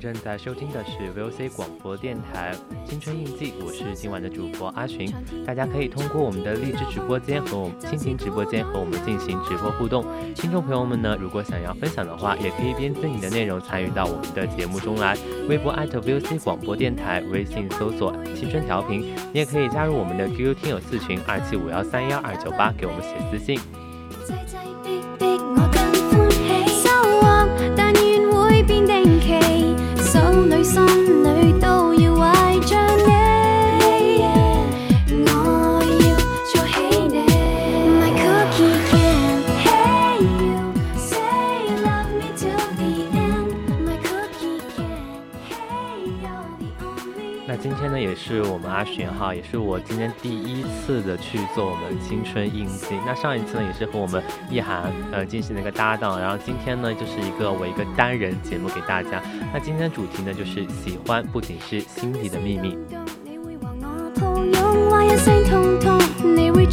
正在收听的是 VOC 广播电台《青春印记》，我是今晚的主播阿寻。大家可以通过我们的荔枝直播间和我们蜻蜓直播间和我们进行直播互动。听众朋友们呢，如果想要分享的话，也可以编辑你的内容参与到我们的节目中来。微博艾特 @VOC 广播电台，微信搜索“青春调频”，你也可以加入我们的 QQ 听友四群二七五幺三幺二九八，给我们写私信。也是我们阿巡哈，也是我今天第一次的去做我们青春印记。那上一次呢，也是和我们意涵呃进行了一个搭档，然后今天呢，就是一个我一个单人节目给大家。那今天的主题呢，就是喜欢不仅是心底的秘密。你会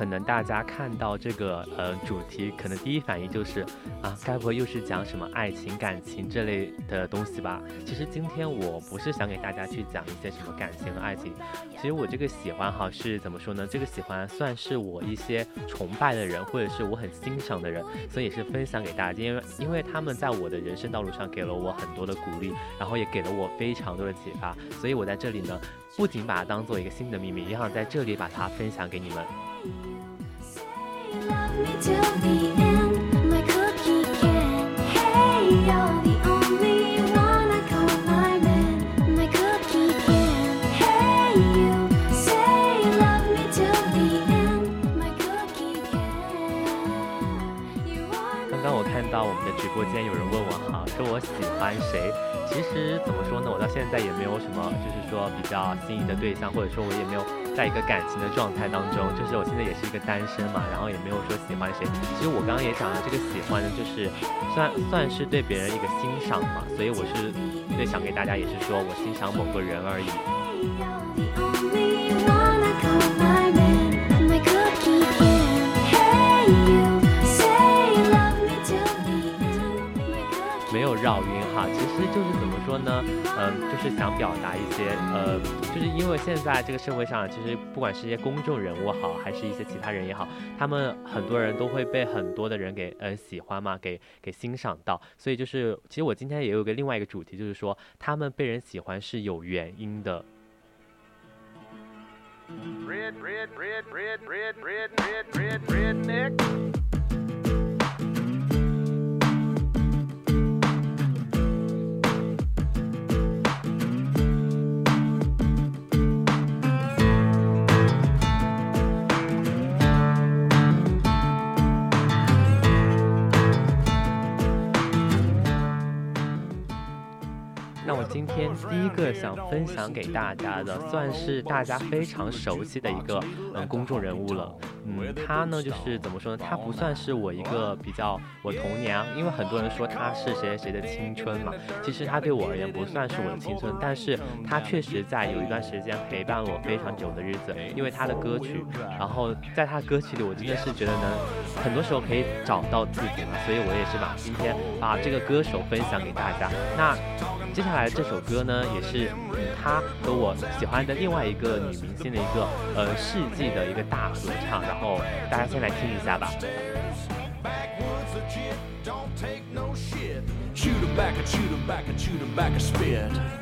可能大家看到这个呃主题，可能第一反应就是啊，该不会又是讲什么爱情、感情这类的东西吧？其实今天我不是想给大家去讲一些什么感情和爱情，其实我这个喜欢哈是怎么说呢？这个喜欢算是我一些崇拜的人，或者是我很欣赏的人，所以也是分享给大家，因为因为他们在我的人生道路上给了我很多的鼓励，然后也给了我非常多的启发，所以我在这里呢，不仅把它当做一个新的秘密，也想在这里把它分享给你们。刚刚我看到我们的直播间有人问我哈，说我喜欢谁？其实怎么说呢，我到现在也没有什么，就是说比较心仪的对象，或者说我也没有。在一个感情的状态当中，就是我现在也是一个单身嘛，然后也没有说喜欢谁。其实我刚刚也讲了，这个喜欢呢，就是算算是对别人一个欣赏嘛，所以我是最想给大家也是说我欣赏某个人而已。没有绕晕哈，其实就是说呢，嗯，就是想表达一些，呃，就是因为现在这个社会上，其实不管是一些公众人物好，还是一些其他人也好，他们很多人都会被很多的人给，呃，喜欢嘛，给给欣赏到。所以就是其实我今天也有个另外一个主题，就是说他们被人喜欢是有原因的。那我今天第一个想分享给大家的，算是大家非常熟悉的一个嗯公众人物了。嗯，他呢就是怎么说呢？他不算是我一个比较我童年，因为很多人说他是谁谁谁的青春嘛。其实他对我而言不算是我的青春，但是他确实在有一段时间陪伴我非常久的日子，因为他的歌曲。然后在他歌曲里，我真的是觉得能很多时候可以找到自己嘛。所以我也是把今天把这个歌手分享给大家。那接下来这首歌呢，也是他和我喜欢的另外一个女明星的一个呃世纪的一个大合唱。后大家先来听一下吧。Shoot him back and shoot him back and shoot him back and spit.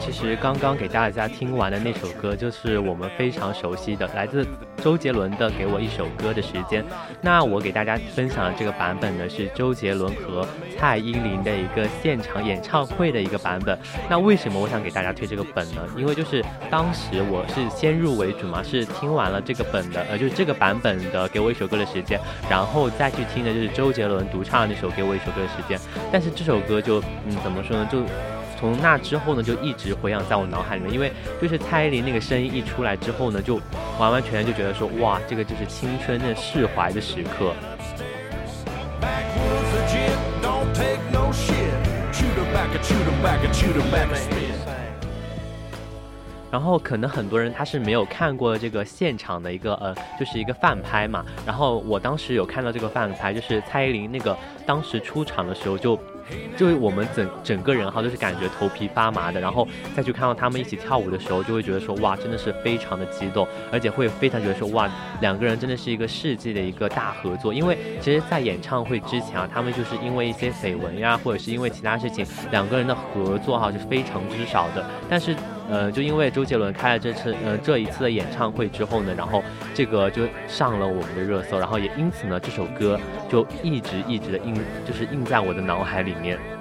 其实刚刚给大家听完的那首歌，就是我们非常熟悉的，来自周杰伦的《给我一首歌的时间》。那我给大家分享的这个版本呢，是周杰伦和蔡依林的一个现场演唱会的一个版本。那为什么我想给大家推这个本呢？因为就是当时我是先入为主嘛，是听完了这个本的，呃，就是这个版本的《给我一首歌的时间》，然后再去听的就是周杰伦独唱的那首《给我一首歌的时间》。但是这首歌就，嗯，怎么说呢？就从那之后呢，就一直回响在我脑海里面，因为就是蔡依林那个声音一出来之后呢，就完完全全就觉得说，哇，这个就是青春的释怀的时刻。然后可能很多人他是没有看过这个现场的一个呃，就是一个饭拍嘛。然后我当时有看到这个饭拍，就是蔡依林那个当时出场的时候就。就是我们整整个人哈，都是感觉头皮发麻的，然后再去看到他们一起跳舞的时候，就会觉得说哇，真的是非常的激动，而且会非常觉得说哇，两个人真的是一个世纪的一个大合作。因为其实，在演唱会之前啊，他们就是因为一些绯闻呀，或者是因为其他事情，两个人的合作哈是非常之少的。但是，呃，就因为周杰伦开了这次呃这一次的演唱会之后呢，然后这个就上了我们的热搜，然后也因此呢，这首歌就一直一直的印，就是印在我的脑海里。面。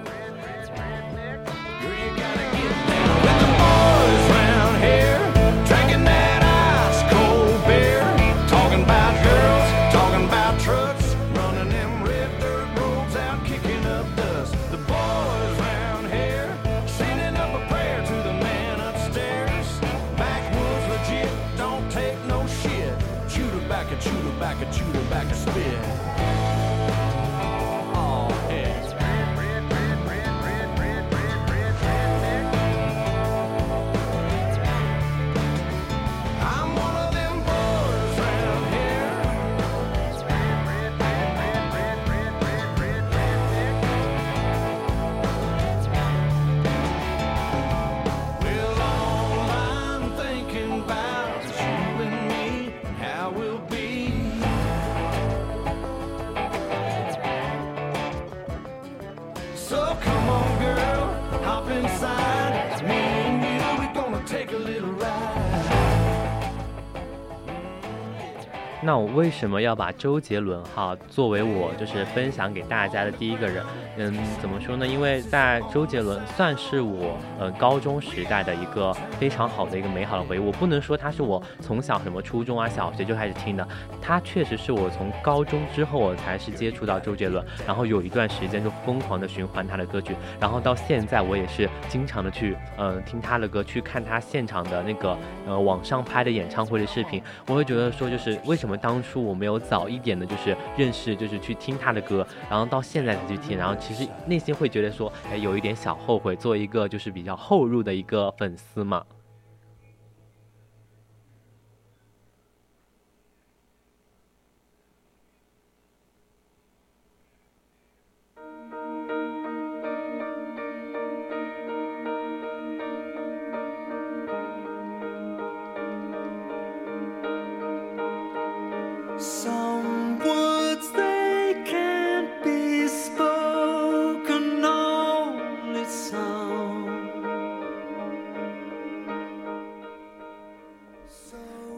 那我为什么要把周杰伦哈作为我就是分享给大家的第一个人？嗯，怎么说呢？因为在周杰伦算是我呃高中时代的一个非常好的一个美好的回忆。我不能说他是我从小什么初中啊、小学就开始听的，他确实是我从高中之后我才是接触到周杰伦，然后有一段时间就疯狂的循环他的歌曲，然后到现在我也是经常的去嗯听他的歌，去看他现场的那个呃网上拍的演唱会的视频，我会觉得说就是为什么。我们当初我没有早一点的，就是认识，就是去听他的歌，然后到现在才去听，然后其实内心会觉得说，哎，有一点小后悔，作为一个就是比较后入的一个粉丝嘛。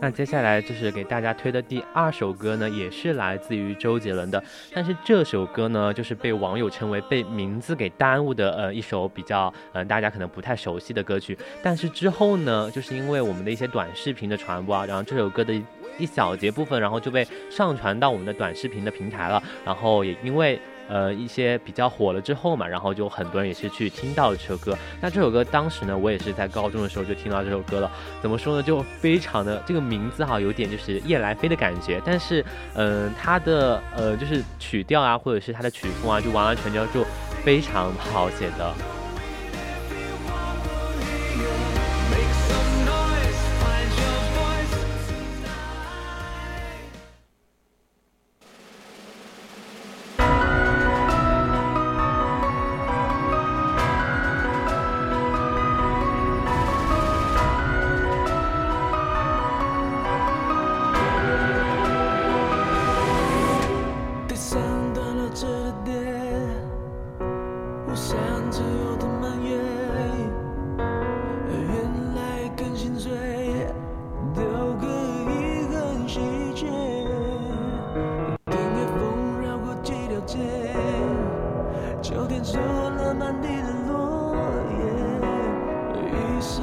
那接下来就是给大家推的第二首歌呢，也是来自于周杰伦的，但是这首歌呢，就是被网友称为被名字给耽误的，呃，一首比较，呃，大家可能不太熟悉的歌曲。但是之后呢，就是因为我们的一些短视频的传播啊，然后这首歌的一小节部分，然后就被上传到我们的短视频的平台了，然后也因为。呃，一些比较火了之后嘛，然后就很多人也是去听到了这首歌。那这首歌当时呢，我也是在高中的时候就听到这首歌了。怎么说呢，就非常的这个名字哈，有点就是夜来飞的感觉。但是，嗯，它的呃就是曲调啊，或者是它的曲风啊，就完完全全就非常好写的。了满地的落叶，于是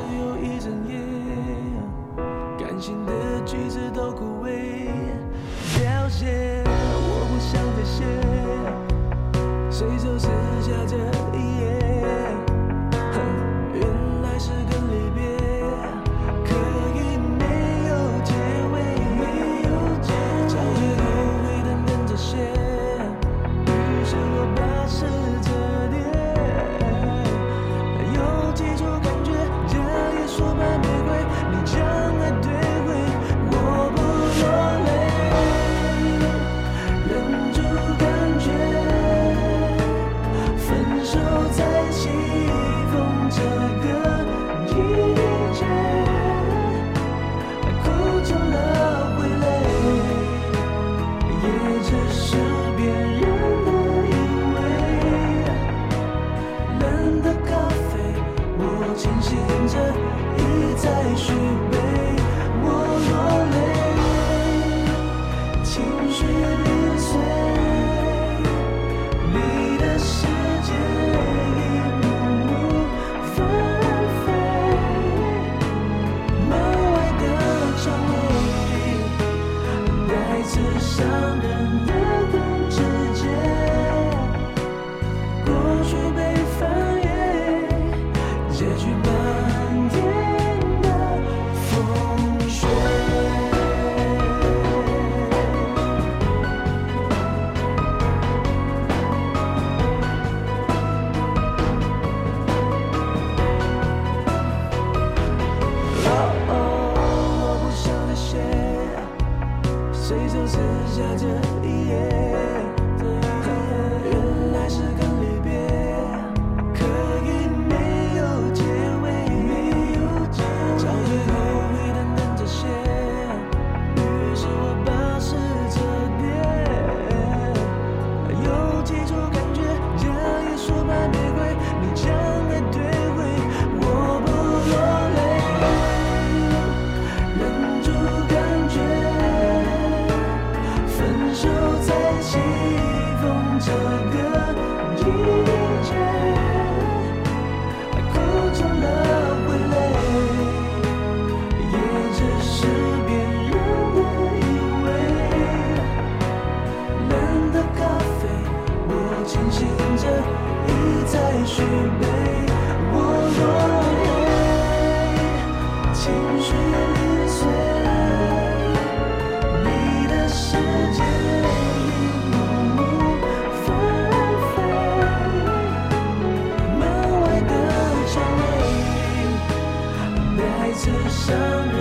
的咖啡我清醒着一再续杯。我落泪情绪零碎你的世界一幕幕纷飞门外的蔷薇带刺伤人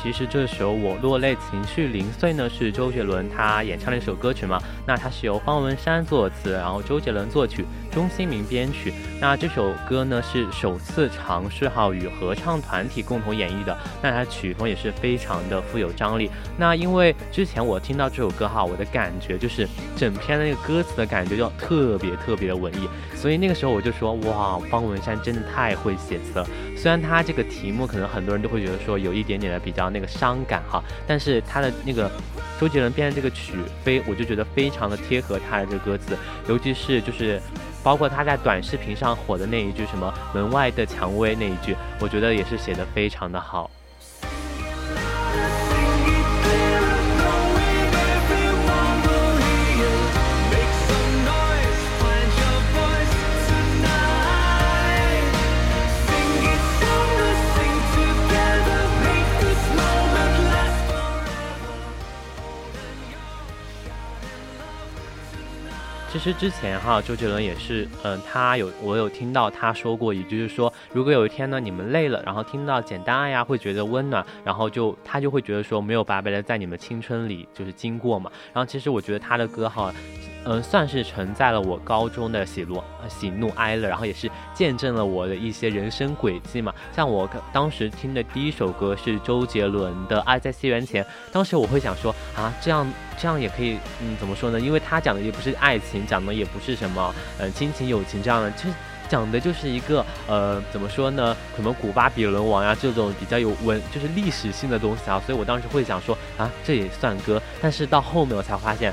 其实这首《我落泪，情绪零碎》呢，是周杰伦他演唱的一首歌曲嘛？那它是由方文山作词，然后周杰伦作曲，钟兴民编曲。那这首歌呢是首次尝试哈与合唱团体共同演绎的，那它曲风也是非常的富有张力。那因为之前我听到这首歌哈，我的感觉就是整篇的那个歌词的感觉就特别特别的文艺，所以那个时候我就说哇，方文山真的太会写词了。虽然他这个题目可能很多人都会觉得说有一点点的。比较那个伤感哈，但是他的那个周杰伦编的这个曲非，我就觉得非常的贴合他的这个歌词，尤其是就是包括他在短视频上火的那一句什么门外的蔷薇那一句，我觉得也是写的非常的好。其实之前哈，周杰伦也是，嗯，他有我有听到他说过一句，就是说，如果有一天呢，你们累了，然后听到简单爱呀，会觉得温暖，然后就他就会觉得说，没有白白的在你们青春里就是经过嘛。然后其实我觉得他的歌哈。嗯，算是承载了我高中的喜怒喜怒哀乐，然后也是见证了我的一些人生轨迹嘛。像我当时听的第一首歌是周杰伦的《爱在西元前》，当时我会想说啊，这样这样也可以，嗯，怎么说呢？因为他讲的也不是爱情，讲的也不是什么嗯亲情友情这样的，其实讲的就是一个呃怎么说呢？可能古巴比伦王呀这种比较有文就是历史性的东西啊，所以我当时会想说啊，这也算歌。但是到后面我才发现。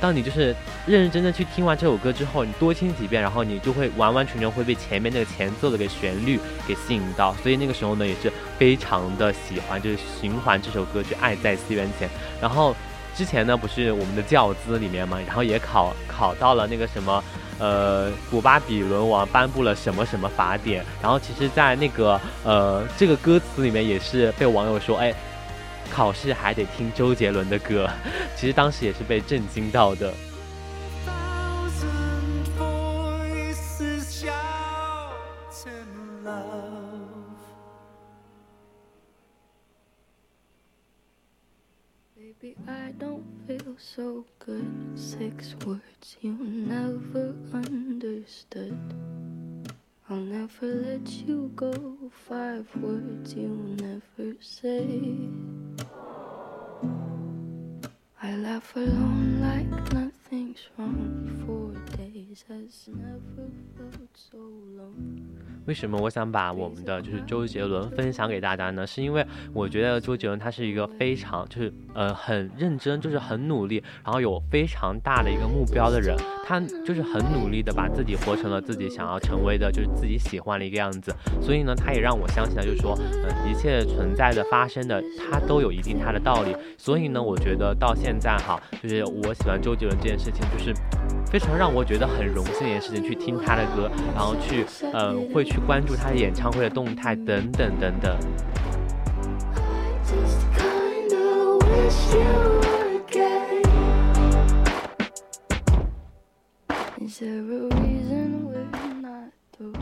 当你就是认认真真去听完这首歌之后，你多听几遍，然后你就会完完全全会被前面那个前奏的个旋律给吸引到，所以那个时候呢也是非常的喜欢，就是循环这首歌就《爱在西元前》。然后之前呢不是我们的教资里面嘛，然后也考考到了那个什么，呃，古巴比伦王颁布了什么什么法典，然后其实，在那个呃这个歌词里面也是被网友说，哎。考试还得听周杰伦的歌，其实当时也是被震惊到的。I'll never let you go. Five words you'll never say. I laugh alone like nothing's wrong. Four days 为什么我想把我们的就是周杰伦分享给大家呢？是因为我觉得周杰伦他是一个非常就是呃很认真，就是很努力，然后有非常大的一个目标的人。他就是很努力的把自己活成了自己想要成为的，就是自己喜欢的一个样子。所以呢，他也让我相信了，就是说，嗯，一切存在的、发生的，他都有一定他的道理。所以呢，我觉得到现在哈，就是我喜欢周杰伦这件事情，就是非常让我觉得很很荣幸的一件事情。去听他的歌，然后去，嗯，会去关注他的演唱会的动态等等等等。Is there a reason we're not through?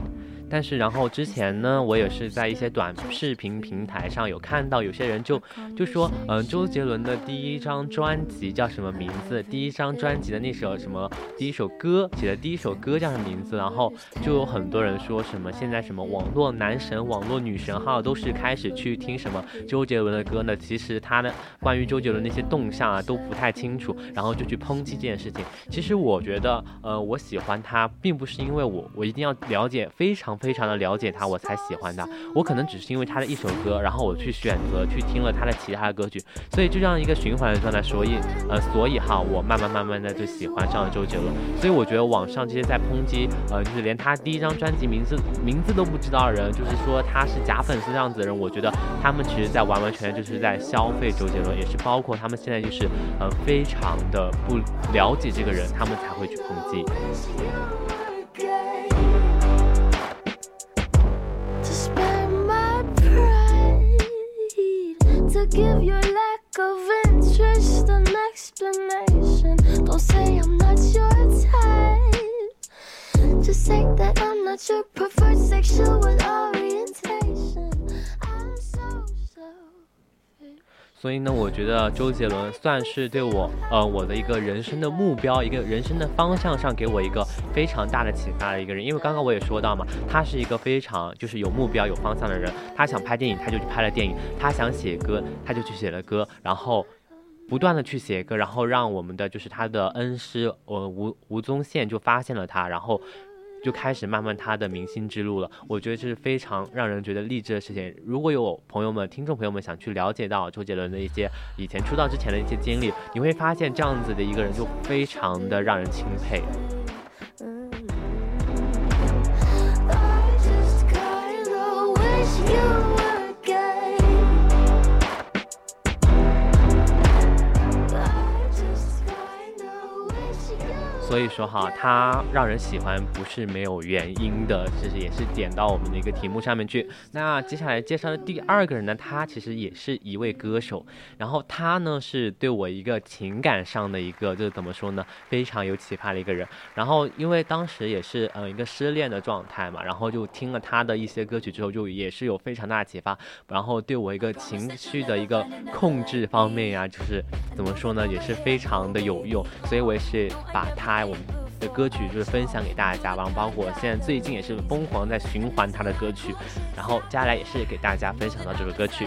但是，然后之前呢，我也是在一些短视频平台上有看到有些人就就说，嗯，周杰伦的第一张专辑叫什么名字？第一张专辑的那首什么第一首歌写的第一首歌叫什么名字？然后就有很多人说什么现在什么网络男神、网络女神号，都是开始去听什么周杰伦的歌呢？其实他的关于周杰伦那些动向啊都不太清楚，然后就去抨击这件事情。其实我觉得，呃，我喜欢他，并不是因为我我一定要了解非常。非常的了解他，我才喜欢他。我可能只是因为他的一首歌，然后我去选择去听了他的其他的歌曲，所以就这样一个循环的状态。所以，呃，所以哈，我慢慢慢慢的就喜欢上了周杰伦。所以我觉得网上这些在抨击，呃，就是连他第一张专辑名字名字都不知道的人，就是说他是假粉丝这样子的人，我觉得他们其实在完完全全就是在消费周杰伦，也是包括他们现在就是呃非常的不了解这个人，他们才会去抨击。To give your lack of interest an explanation. Don't say I'm not your type. Just say that I'm not your preferred sexual orientation. 所以呢，我觉得周杰伦算是对我，呃，我的一个人生的目标，一个人生的方向上给我一个非常大的启发的一个人。因为刚刚我也说到嘛，他是一个非常就是有目标、有方向的人。他想拍电影，他就去拍了电影；他想写歌，他就去写了歌，然后不断的去写歌，然后让我们的就是他的恩师，呃，吴吴宗宪就发现了他，然后。就开始慢慢他的明星之路了，我觉得这是非常让人觉得励志的事情。如果有朋友们、听众朋友们想去了解到周杰伦的一些以前出道之前的一些经历，你会发现这样子的一个人就非常的让人钦佩。所以说哈，他让人喜欢不是没有原因的，其实也是点到我们的一个题目上面去。那接下来介绍的第二个人呢，他其实也是一位歌手，然后他呢是对我一个情感上的一个，就是怎么说呢，非常有启发的一个人。然后因为当时也是呃一个失恋的状态嘛，然后就听了他的一些歌曲之后，就也是有非常大的启发，然后对我一个情绪的一个控制方面呀，就是怎么说呢，也是非常的有用。所以我也是把他。我们的歌曲就是分享给大家，包包括现在最近也是疯狂在循环他的歌曲，然后接下来也是给大家分享到这首歌曲。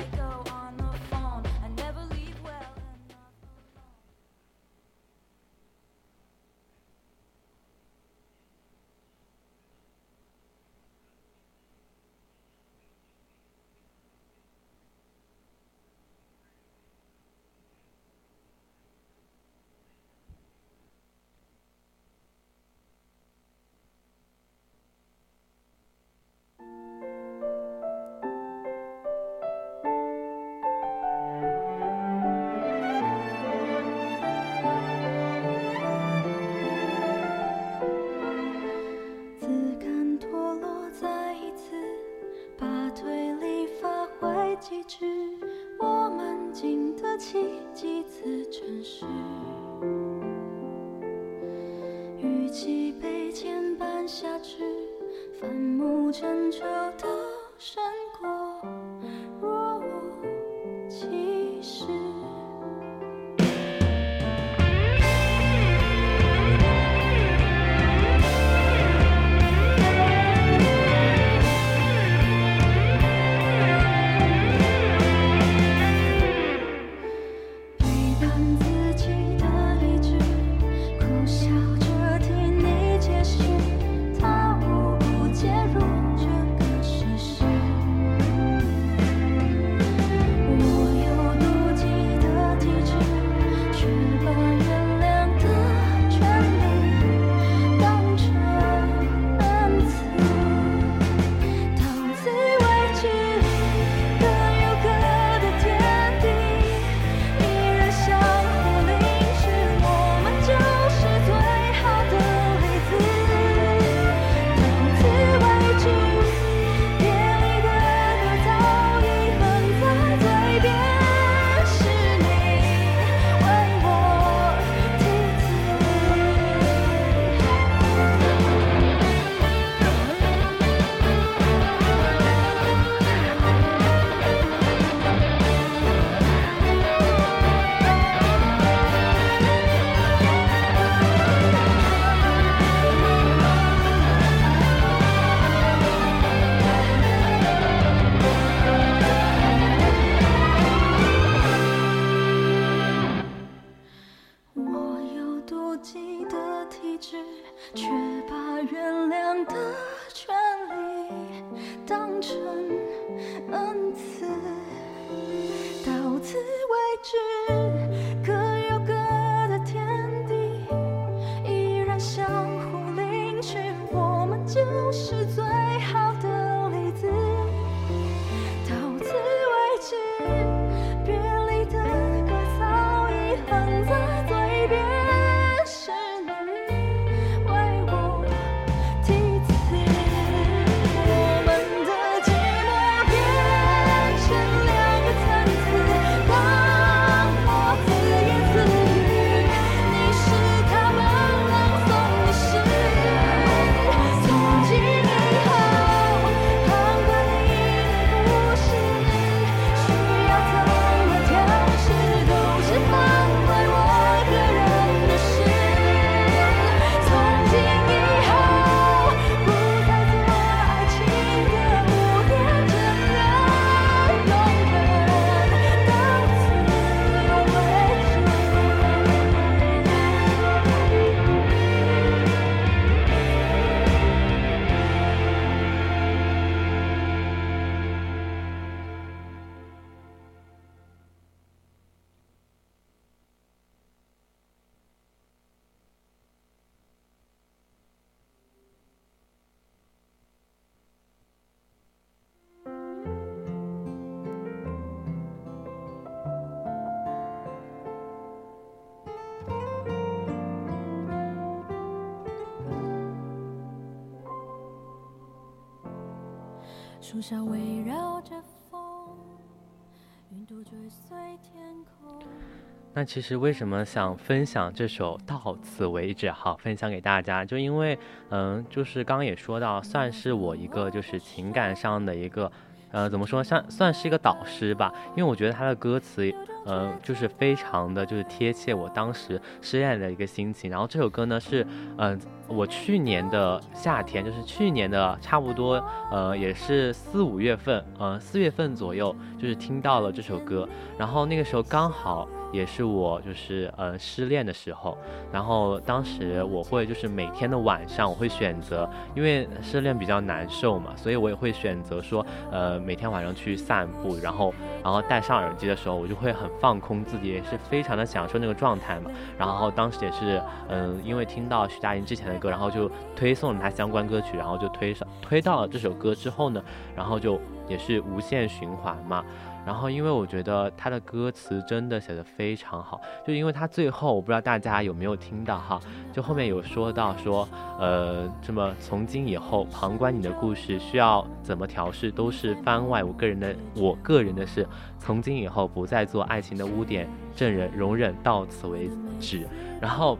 那其实为什么想分享这首《到此为止》好分享给大家？就因为，嗯，就是刚刚也说到，算是我一个就是情感上的一个，呃，怎么说，像算是一个导师吧。因为我觉得他的歌词，呃，就是非常的就是贴切我当时失恋的一个心情。然后这首歌呢是，嗯。我去年的夏天，就是去年的差不多，呃，也是四五月份，呃，四月份左右，就是听到了这首歌，然后那个时候刚好。也是我就是呃失恋的时候，然后当时我会就是每天的晚上我会选择，因为失恋比较难受嘛，所以我也会选择说呃每天晚上去散步，然后然后戴上耳机的时候，我就会很放空自己，也是非常的享受那个状态嘛。然后当时也是嗯因为听到徐佳莹之前的歌，然后就推送了她相关歌曲，然后就推上推到了这首歌之后呢，然后就也是无限循环嘛。然后，因为我觉得他的歌词真的写的非常好，就因为他最后，我不知道大家有没有听到哈，就后面有说到说，呃，这么从今以后，旁观你的故事需要怎么调试，都是番外，我个人的，我个人的事，从今以后不再做爱情的污点证人，容忍到此为止，然后。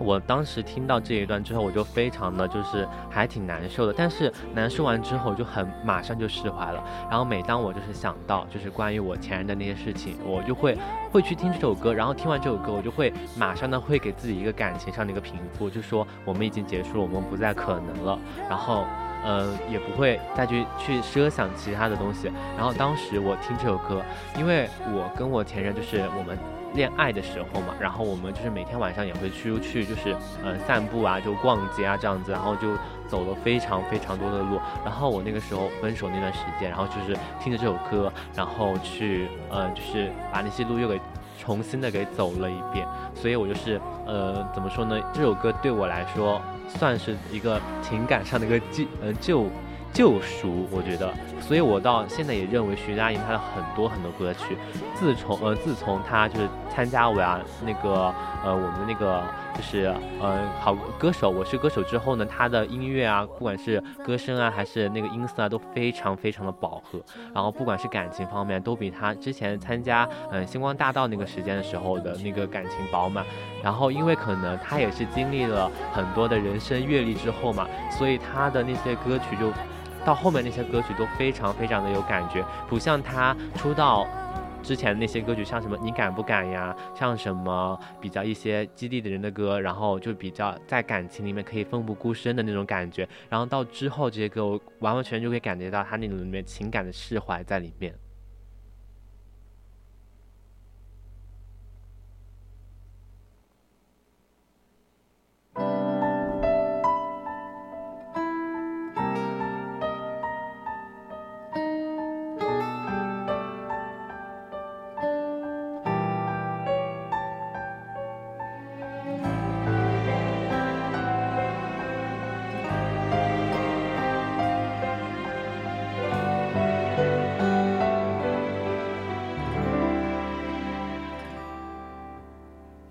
我当时听到这一段之后，我就非常的就是还挺难受的，但是难受完之后就很马上就释怀了。然后每当我就是想到就是关于我前任的那些事情，我就会会去听这首歌，然后听完这首歌，我就会马上呢会给自己一个感情上的一个平复，就说我们已经结束了，我们不再可能了。然后，嗯，也不会再去去设想其他的东西。然后当时我听这首歌，因为我跟我前任就是我们。恋爱的时候嘛，然后我们就是每天晚上也会出去，就是呃散步啊，就逛街啊这样子，然后就走了非常非常多的路。然后我那个时候分手那段时间，然后就是听着这首歌，然后去呃就是把那些路又给重新的给走了一遍。所以我就是呃怎么说呢？这首歌对我来说算是一个情感上的一个救呃救。救赎，我觉得，所以我到现在也认为徐佳莹她的很多很多歌曲，自从呃自从她就是参加我呀那个呃我们那个就是呃好歌手我是歌手之后呢，她的音乐啊，不管是歌声啊还是那个音色啊，都非常非常的饱和。然后不管是感情方面，都比她之前参加嗯星光大道那个时间的时候的那个感情饱满。然后因为可能她也是经历了很多的人生阅历之后嘛，所以她的那些歌曲就。到后面那些歌曲都非常非常的有感觉，不像他出道之前那些歌曲，像什么你敢不敢呀，像什么比较一些激励的人的歌，然后就比较在感情里面可以奋不顾身的那种感觉。然后到之后这些歌，我完完全全就可以感觉到他那种里面情感的释怀在里面。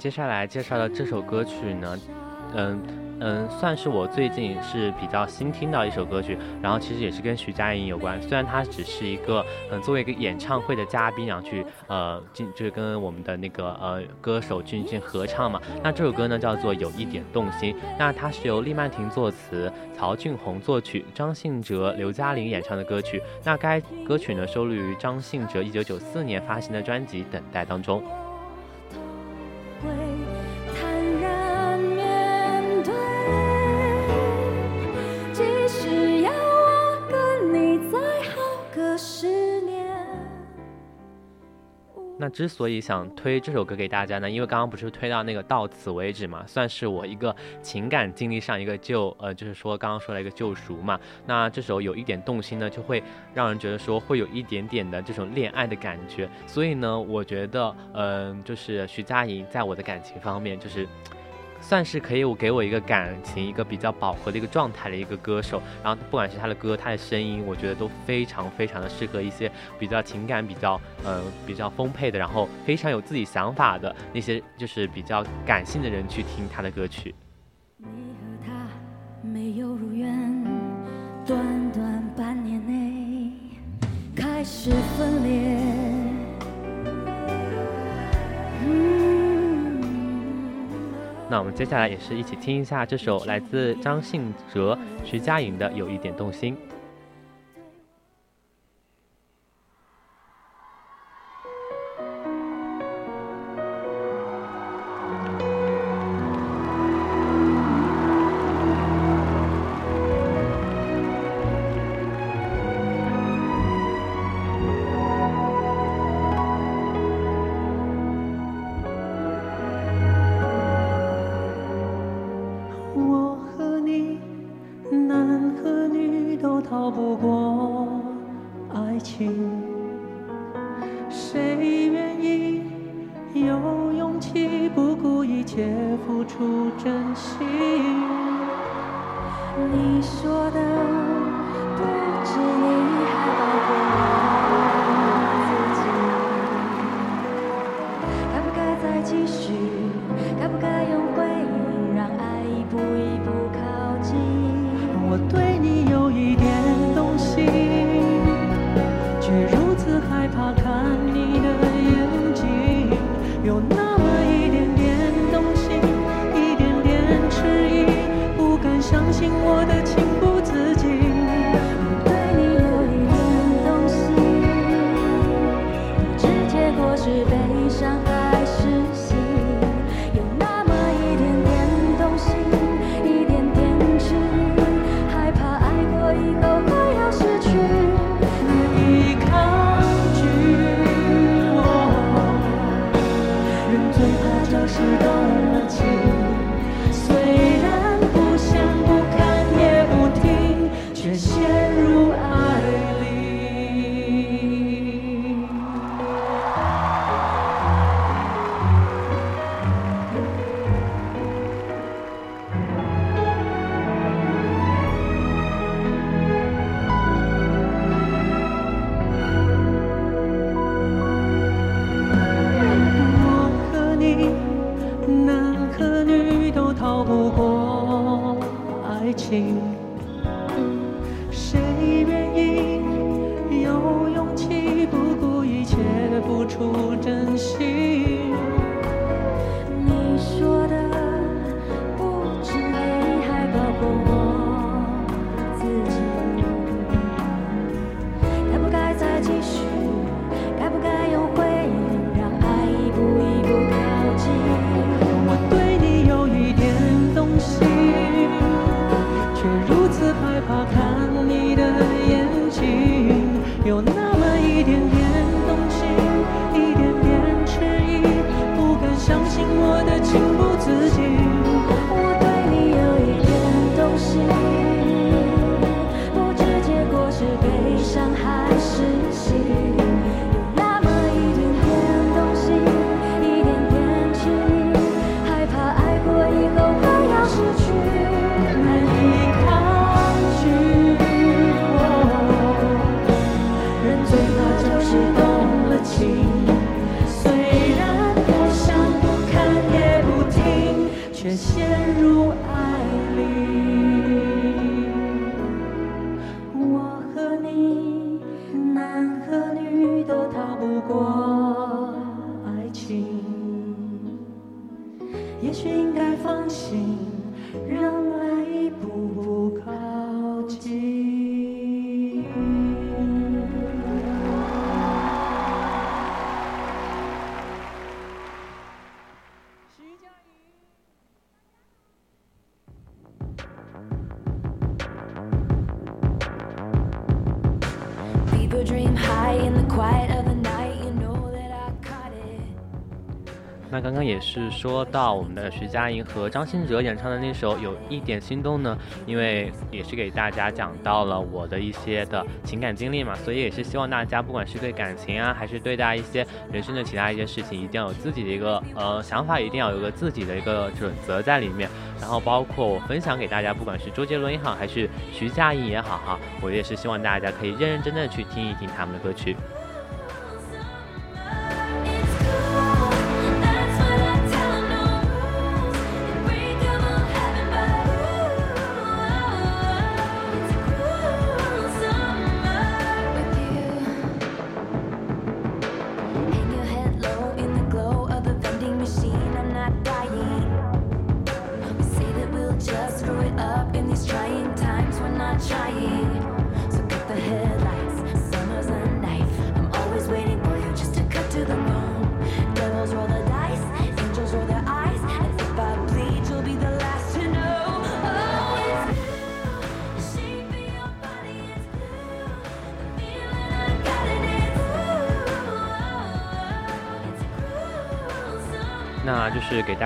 接下来介绍的这首歌曲呢，嗯。嗯，算是我最近是比较新听到一首歌曲，然后其实也是跟徐佳莹有关。虽然她只是一个，嗯，作为一个演唱会的嘉宾，然后去，呃，进就是跟我们的那个呃歌手进行合唱嘛。那这首歌呢叫做有一点动心，那它是由厉曼婷作词，曹俊宏作曲，张信哲、刘嘉玲演唱的歌曲。那该歌曲呢收录于张信哲一九九四年发行的专辑《等待》当中。那之所以想推这首歌给大家呢，因为刚刚不是推到那个到此为止嘛，算是我一个情感经历上一个救，呃，就是说刚刚说了一个救赎嘛。那这首有一点动心呢，就会让人觉得说会有一点点的这种恋爱的感觉。所以呢，我觉得，嗯，就是徐佳莹在我的感情方面，就是。算是可以我给我一个感情一个比较饱和的一个状态的一个歌手，然后不管是他的歌，他的声音，我觉得都非常非常的适合一些比较情感比较呃比较丰沛的，然后非常有自己想法的那些就是比较感性的人去听他的歌曲。你和他没有如愿，短短半年内开始分裂。那我们接下来也是一起听一下这首来自张信哲、徐佳莹的《有一点动心》。也是说到我们的徐佳莹和张信哲演唱的那首《有一点心动》呢，因为也是给大家讲到了我的一些的情感经历嘛，所以也是希望大家不管是对感情啊，还是对待一些人生的其他一些事情，一定要有自己的一个呃想法，一定要有个自己的一个准则在里面。然后包括我分享给大家，不管是周杰伦也好，还是徐佳莹也好哈，我也是希望大家可以认认真真的去听一听他们的歌曲。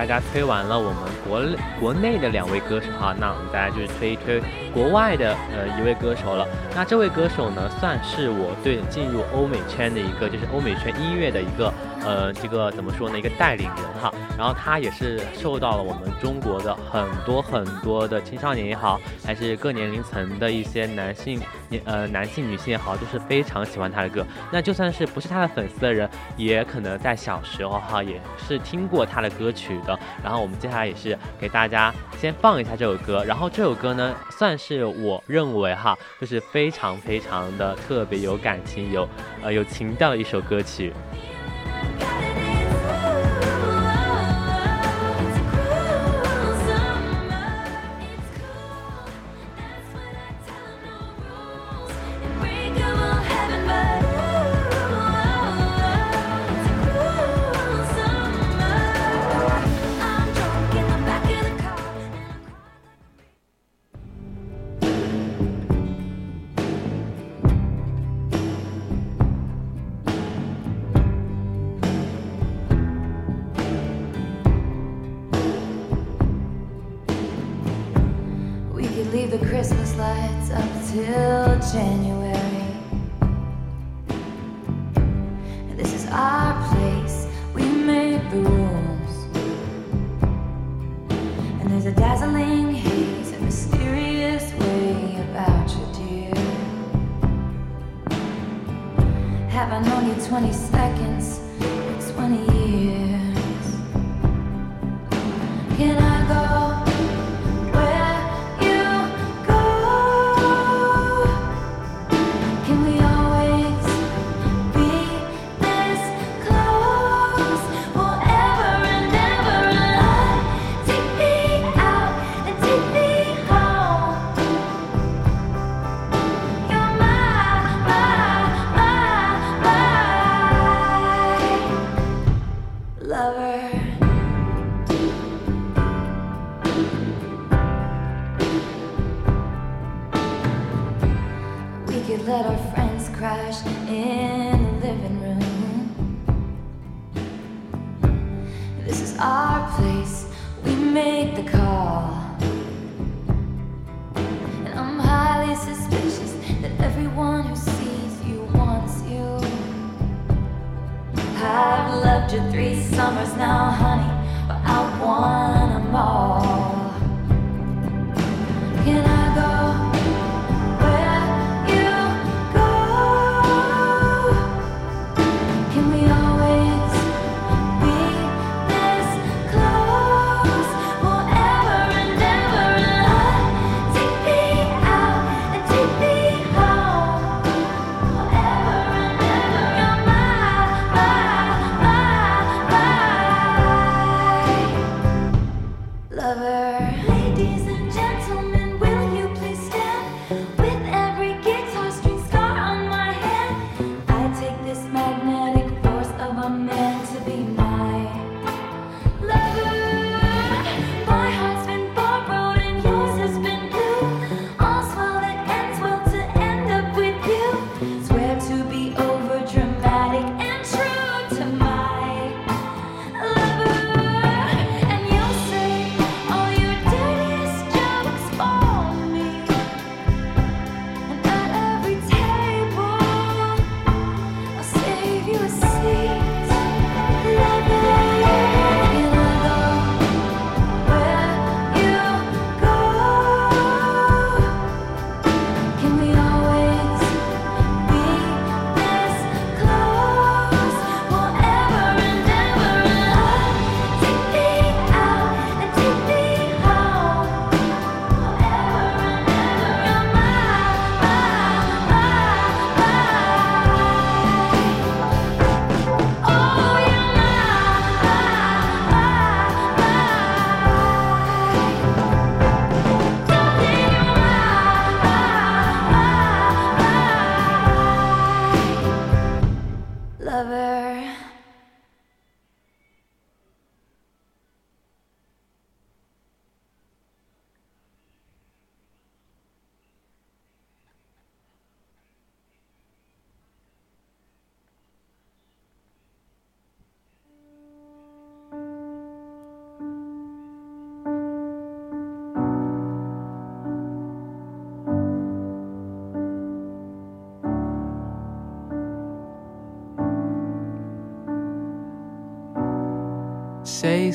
大家推完了我们国内国内的两位歌手哈，那我们大家就是推一推国外的呃一位歌手了。那这位歌手呢，算是我对进入欧美圈的一个，就是欧美圈音乐的一个呃这个怎么说呢，一个带领人哈。然后他也是受到了我们中国的很多很多的青少年也好，还是各年龄层的一些男性年呃男性女性也好，都是非常喜欢他的歌。那就算是不是他的粉丝的人，也可能在小时候哈也是听过他的歌曲的。然后我们接下来也是给大家大家先放一下这首歌，然后这首歌呢，算是我认为哈，就是非常非常的特别有感情、有呃有情调的一首歌曲。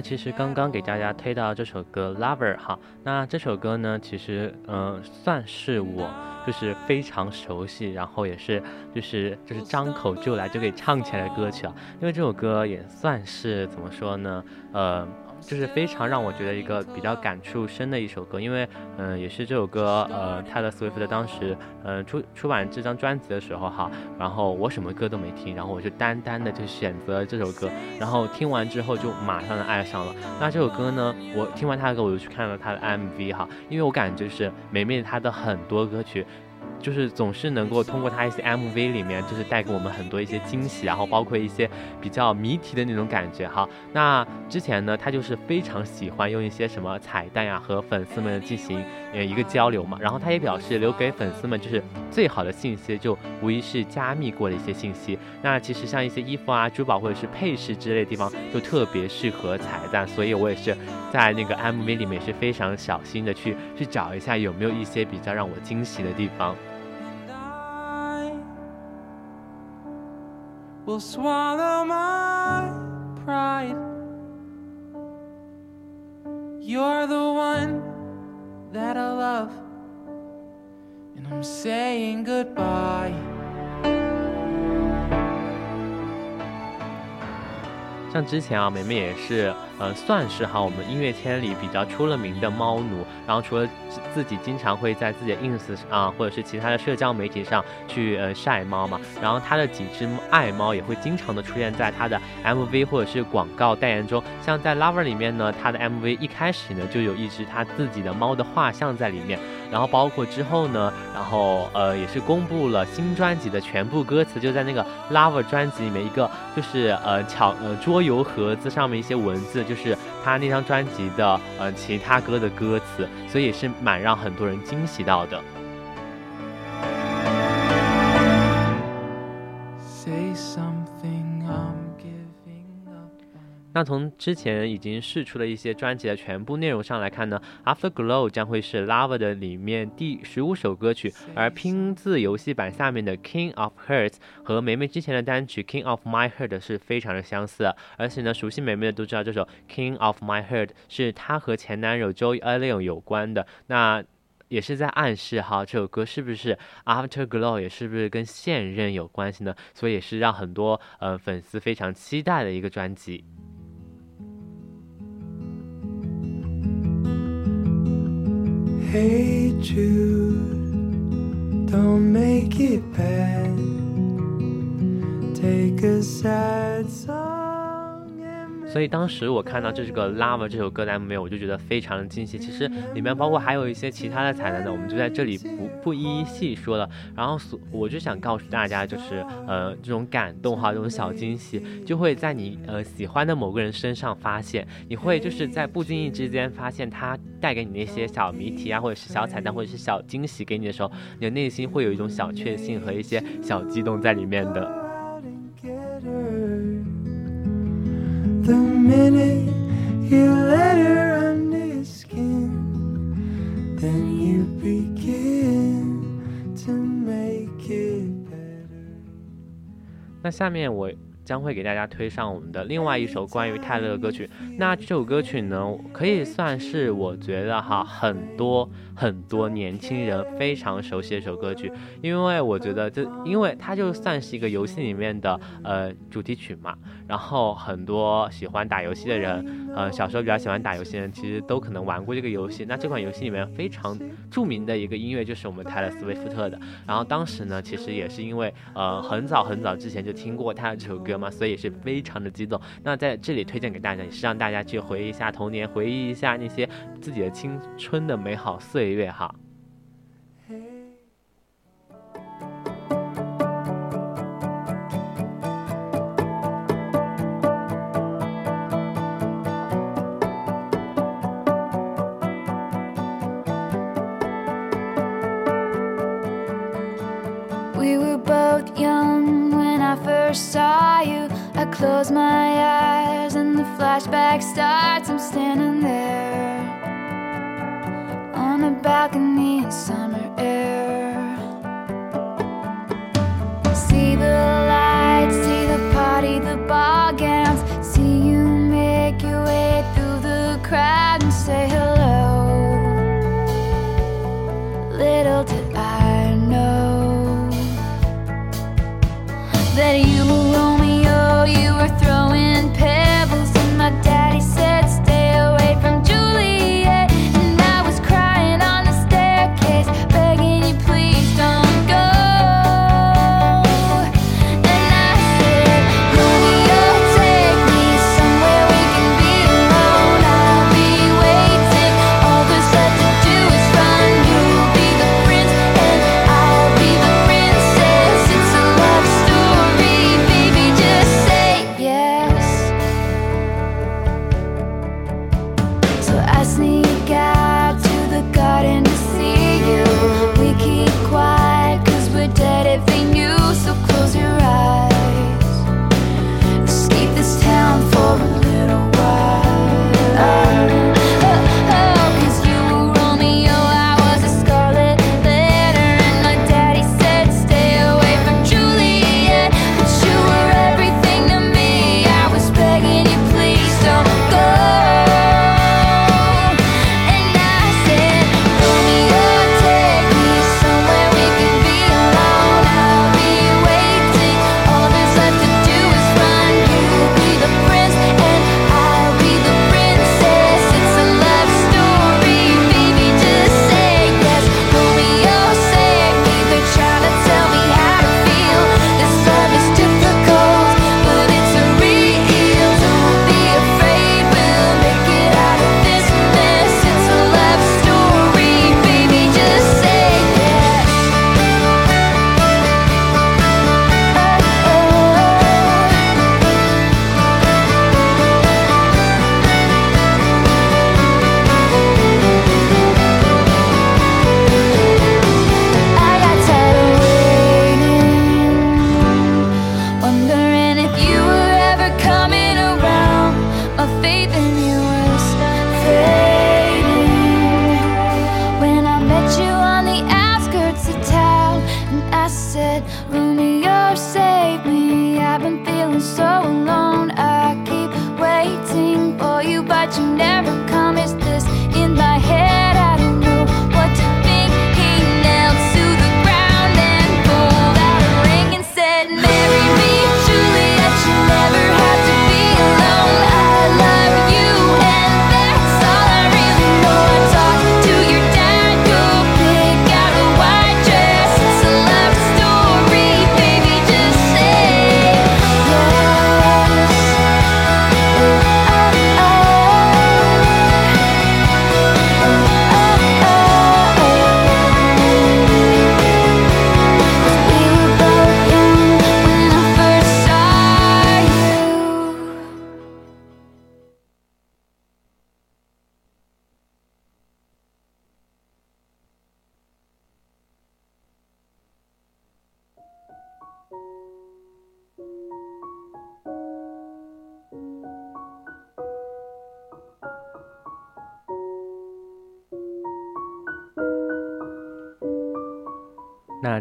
其实刚刚给大家推到这首歌《Lover》哈，那这首歌呢，其实嗯、算是我就是非常熟悉，然后也是就是就是张口就来就可以唱起来的歌曲啊，因为这首歌也算是怎么说呢，呃。就是非常让我觉得一个比较感触深的一首歌，因为嗯、也是这首歌呃他的 Swift 的当时呃出出版这张专辑的时候哈，然后我什么歌都没听，然后我就单单的就选择了这首歌，然后听完之后就马上的爱上了。那这首歌呢，我听完他的歌，我就去看了他的 MV 哈，因为我感觉就是梅梅她的很多歌曲。就是总是能够通过她一些 MV 里面，就是带给我们很多一些惊喜，然后包括一些比较谜题的那种感觉哈。那之前呢，她就是非常喜欢用一些什么彩蛋呀和粉丝们进行呃一个交流嘛，然后她也表示留给粉丝们就是最好的信息，就无疑是加密过的一些信息。那其实像一些衣服啊、珠宝或者是配饰之类的地方，就特别适合彩蛋，所以我也是在那个 MV 里面是非常小心的去去找一下有没有一些比较让我惊喜的地方。Will swallow my pride. You're the one that I love, and I'm saying goodbye. 像之前啊，梅梅也是，呃，算是哈我们音乐圈里比较出了名的猫奴。然后除了自自己经常会在自己的 ins 啊，或者是其他的社交媒体上去呃晒猫嘛，然后他的几只爱猫也会经常的出现在他的 MV 或者是广告代言中。像在 Lover 里面呢，他的 MV 一开始呢就有一只他自己的猫的画像在里面。然后包括之后呢，然后呃也是公布了新专辑的全部歌词，就在那个 Lover 专辑里面一个就是呃巧呃桌油盒子上面一些文字，就是他那张专辑的呃其他歌的歌词，所以也是蛮让很多人惊喜到的。那从之前已经试出的一些专辑的全部内容上来看呢，《Afterglow》将会是 Lava 的里面第十五首歌曲，而拼字游戏版下面的《King of Hearts》和梅梅之前的单曲《King of My Heart》是非常的相似，而且呢，熟悉梅梅的都知道这首《King of My Heart》是她和前男友 Joey Allen 有关的，那。也是在暗示哈，这首歌是不是 Afterglow 也是不是跟现任有关系呢？所以也是让很多呃粉丝非常期待的一个专辑。Hey Jude, don't make it bad. Take a sad song 所以当时我看到这个《Lava》这首歌的 MV，我就觉得非常的惊喜。其实里面包括还有一些其他的彩蛋呢，我们就在这里不不一一细说了。然后所我就想告诉大家，就是呃这种感动哈，这种小惊喜就会在你呃喜欢的某个人身上发现，你会就是在不经意之间发现他带给你那些小谜题啊，或者是小彩蛋，或者是小惊喜给你的时候，你的内心会有一种小确幸和一些小激动在里面的。The minute you let her under your skin, then you begin to make it better. 那下面我将会给大家推上我们的另外一首关于泰勒的歌曲。那这首歌曲呢，可以算是我觉得哈很多很多年轻人非常熟悉的一首歌曲，因为我觉得就因为它就算是一个游戏里面的呃主题曲嘛，然后很多喜欢打游戏的人，呃小时候比较喜欢打游戏的人，其实都可能玩过这个游戏。那这款游戏里面非常著名的一个音乐就是我们泰勒斯威夫特的。然后当时呢，其实也是因为呃很早很早之前就听过他的这首歌嘛，所以也是非常的激动。那在这里推荐给大家，也是让大家去回忆一下童年，回忆一下那些自己的青春的美好岁月 We were both young when I first saw you. I close my eyes and the flashback starts. I'm standing there sun.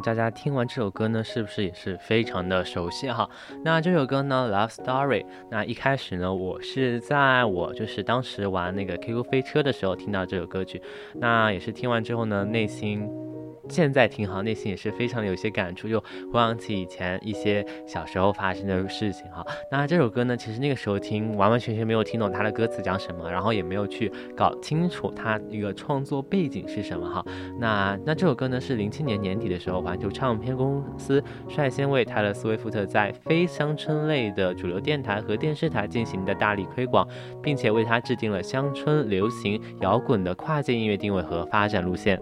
大家听完这首歌呢，是不是也是非常的熟悉哈？那这首歌呢，《Love Story》。那一开始呢，我是在我就是当时玩那个 QQ 飞车的时候听到这首歌曲。那也是听完之后呢，内心。现在挺好，内心也是非常的有些感触，又回想起以前一些小时候发生的事情哈。那这首歌呢，其实那个时候听完完全全没有听懂它的歌词讲什么，然后也没有去搞清楚它一个创作背景是什么哈。那那这首歌呢，是零七年年底的时候，环球唱片公司率先为泰勒·斯威夫特在非乡村类的主流电台和电视台进行的大力推广，并且为他制定了乡村流行摇滚的跨界音乐定位和发展路线。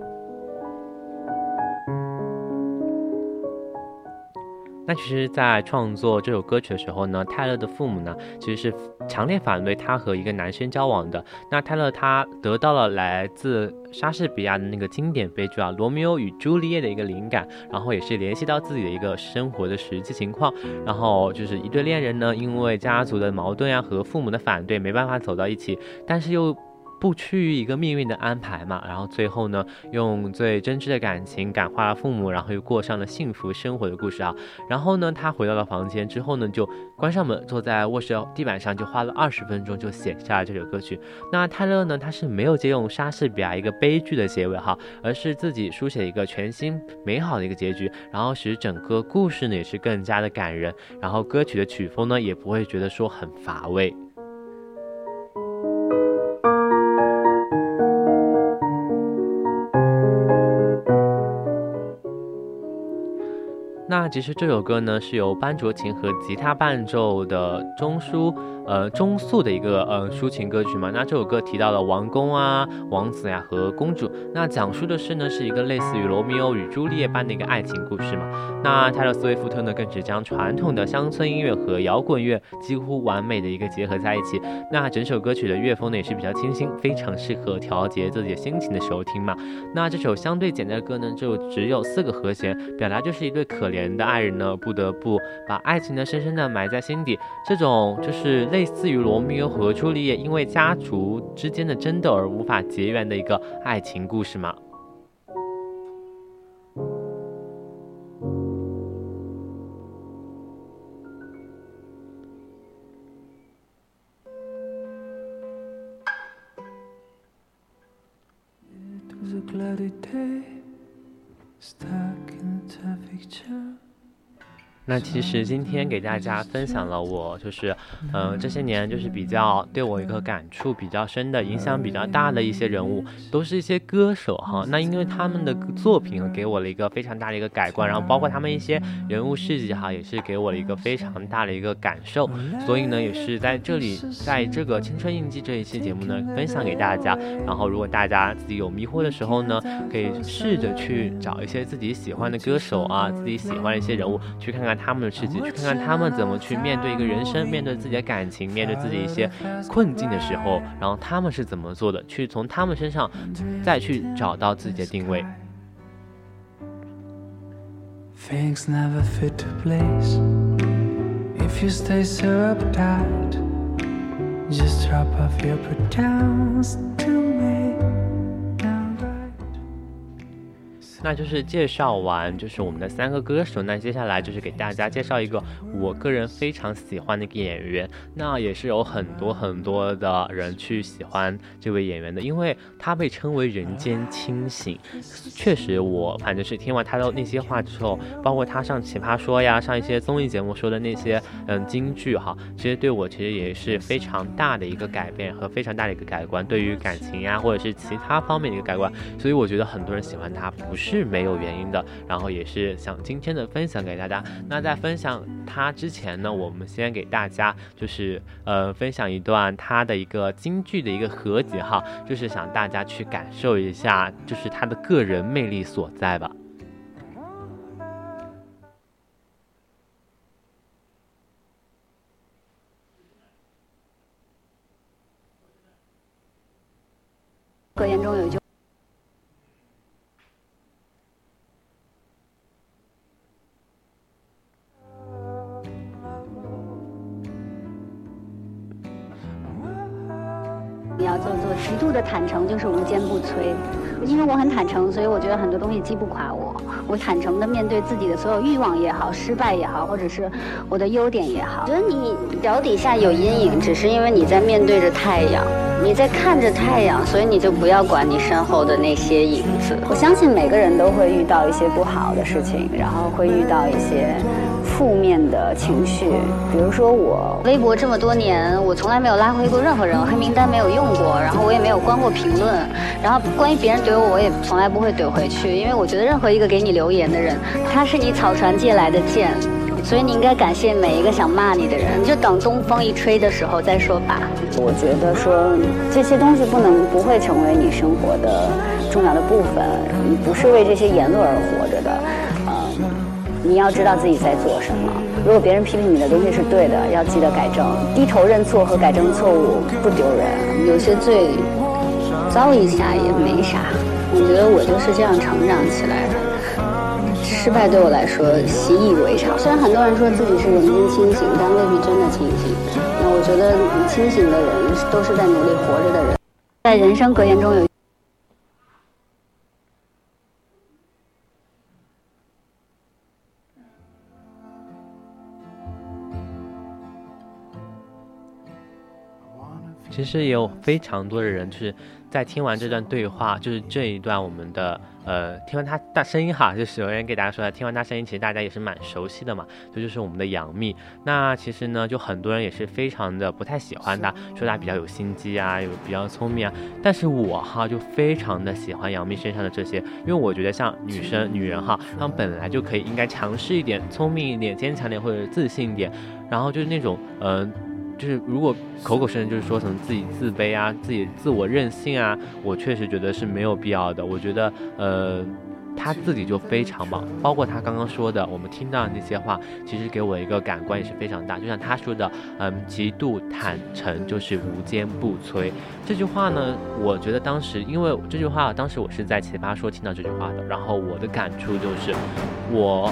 那其实，在创作这首歌曲的时候呢，泰勒的父母呢，其实是强烈反对他和一个男生交往的。那泰勒他得到了来自莎士比亚的那个经典悲剧啊《罗密欧与朱丽叶》的一个灵感，然后也是联系到自己的一个生活的实际情况。然后就是一对恋人呢，因为家族的矛盾呀和父母的反对，没办法走到一起，但是又。不屈于一个命运的安排嘛，然后最后呢，用最真挚的感情感化了父母，然后又过上了幸福生活的故事啊。然后呢，他回到了房间之后呢，就关上门，坐在卧室地板上，就花了二十分钟就写下了这首歌曲。那泰勒呢，他是没有借用莎士比亚一个悲剧的结尾哈，而是自己书写一个全新美好的一个结局，然后使整个故事呢也是更加的感人，然后歌曲的曲风呢也不会觉得说很乏味。其实这首歌呢，是由班卓琴和吉他伴奏的中枢。呃，中速的一个呃抒情歌曲嘛。那这首歌提到了王宫啊、王子呀和公主。那讲述的是呢，是一个类似于罗密欧与朱丽叶般的一个爱情故事嘛。那泰勒·斯威夫特呢，更是将传统的乡村音乐和摇滚乐几乎完美的一个结合在一起。那整首歌曲的乐风呢，也是比较清新，非常适合调节自己的心情的时候听嘛。那这首相对简单的歌呢，就只有四个和弦，表达就是一对可怜的爱人呢，不得不把爱情呢深深的埋在心底。这种就是类似于罗密欧和朱丽叶因为家族之间的争斗而无法结缘的一个爱情故事 It was a cloudy day, stuck in a traffic jam. 那其实今天给大家分享了我就是，嗯，这些年就是比较对我一个感触比较深的、影响比较大的一些人物，都是一些歌手哈。那因为他们的作品给我了一个非常大的一个改观，然后包括他们一些人物事迹哈，也是给我了一个非常大的一个感受。所以呢，也是在这里，在这个青春印记这一期节目呢，分享给大家。然后，如果大家自己有迷惑的时候呢，可以试着去找一些自己喜欢的歌手啊，自己喜欢的一些人物，去看看。他们的世界，去看看他们怎么去面对一个人生，面对自己的感情，面对自己一些困境的时候，然后他们是怎么做的？去从他们身上再去找到自己的定位。那就是介绍完，就是我们的三个歌手。那接下来就是给大家介绍一个我个人非常喜欢的一个演员。那也是有很多很多的人去喜欢这位演员的，因为他被称为人间清醒。确实，我反正是听完他的那些话之后，包括他上奇葩说呀，上一些综艺节目说的那些嗯金句哈，其实对我其实也是非常大的一个改变和非常大的一个改观，对于感情呀或者是其他方面的一个改观。所以我觉得很多人喜欢他不是。是没有原因的，然后也是想今天的分享给大家。那在分享他之前呢，我们先给大家就是呃分享一段他的一个京剧的一个合集哈，就是想大家去感受一下，就是他的个人魅力所在吧。也好，失败也好，或者是我的优点也好。我觉得你脚底下有阴影，只是因为你在面对着太阳，你在看着太阳，所以你就不要管你身后的那些影子。我相信每个人都会遇到一些不好的事情，然后会遇到一些负面的情绪。比如说我微博这么多年，我从来没有拉黑过任何人，黑名单没有用过，然后我也没有关过评论，然后关于别人怼我，我也从来不会怼回去，因为我觉得任何一个给你留言的人，他是你草船借来的箭，所以你应该感谢每一个想骂你的人，你就等东风一吹的时候再说吧。我觉得说这些东西不能不会成为你生活的重要的部分，你不是为这些言论而活着的，呃，你要知道自己在做什么。如果别人批评你的东西是对的，要记得改正，低头认错和改正错误不丢人，有些罪遭一下也没啥。我觉得我就是这样成长起来的。失败对我来说习以为常。虽然很多人说自己是人间清醒，但未必真的清醒。那我觉得清醒的人都是在努力活着的人。在人生格言中有。其实也有非常多的人，就是在听完这段对话，就是这一段我们的呃，听完他大声音哈，就首先给大家说，听完他声音，其实大家也是蛮熟悉的嘛，这就是我们的杨幂。那其实呢，就很多人也是非常的不太喜欢他，说他比较有心机啊，有比较聪明啊。但是我哈就非常的喜欢杨幂身上的这些，因为我觉得像女生、女人哈，她们本来就可以应该强势一点、聪明一点、坚强点或者自信一点，然后就是那种嗯。就是如果口口声声就是说什么自己自卑啊，自己自我任性啊，我确实觉得是没有必要的。我觉得，呃，他自己就非常棒，包括他刚刚说的，我们听到的那些话，其实给我一个感官也是非常大。就像他说的，嗯，极度坦诚就是无坚不摧。这句话呢，我觉得当时，因为这句话当时我是在奇葩说听到这句话的，然后我的感触就是，我。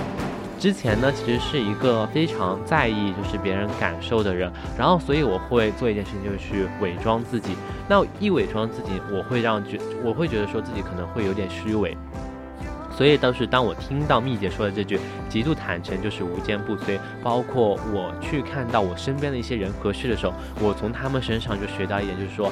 之前呢，其实是一个非常在意就是别人感受的人，然后所以我会做一件事情，就是去伪装自己。那一伪装自己，我会让觉，我会觉得说自己可能会有点虚伪。所以当时当我听到蜜姐说的这句“极度坦诚就是无坚不摧”，包括我去看到我身边的一些人和事的时候，我从他们身上就学到一点，就是说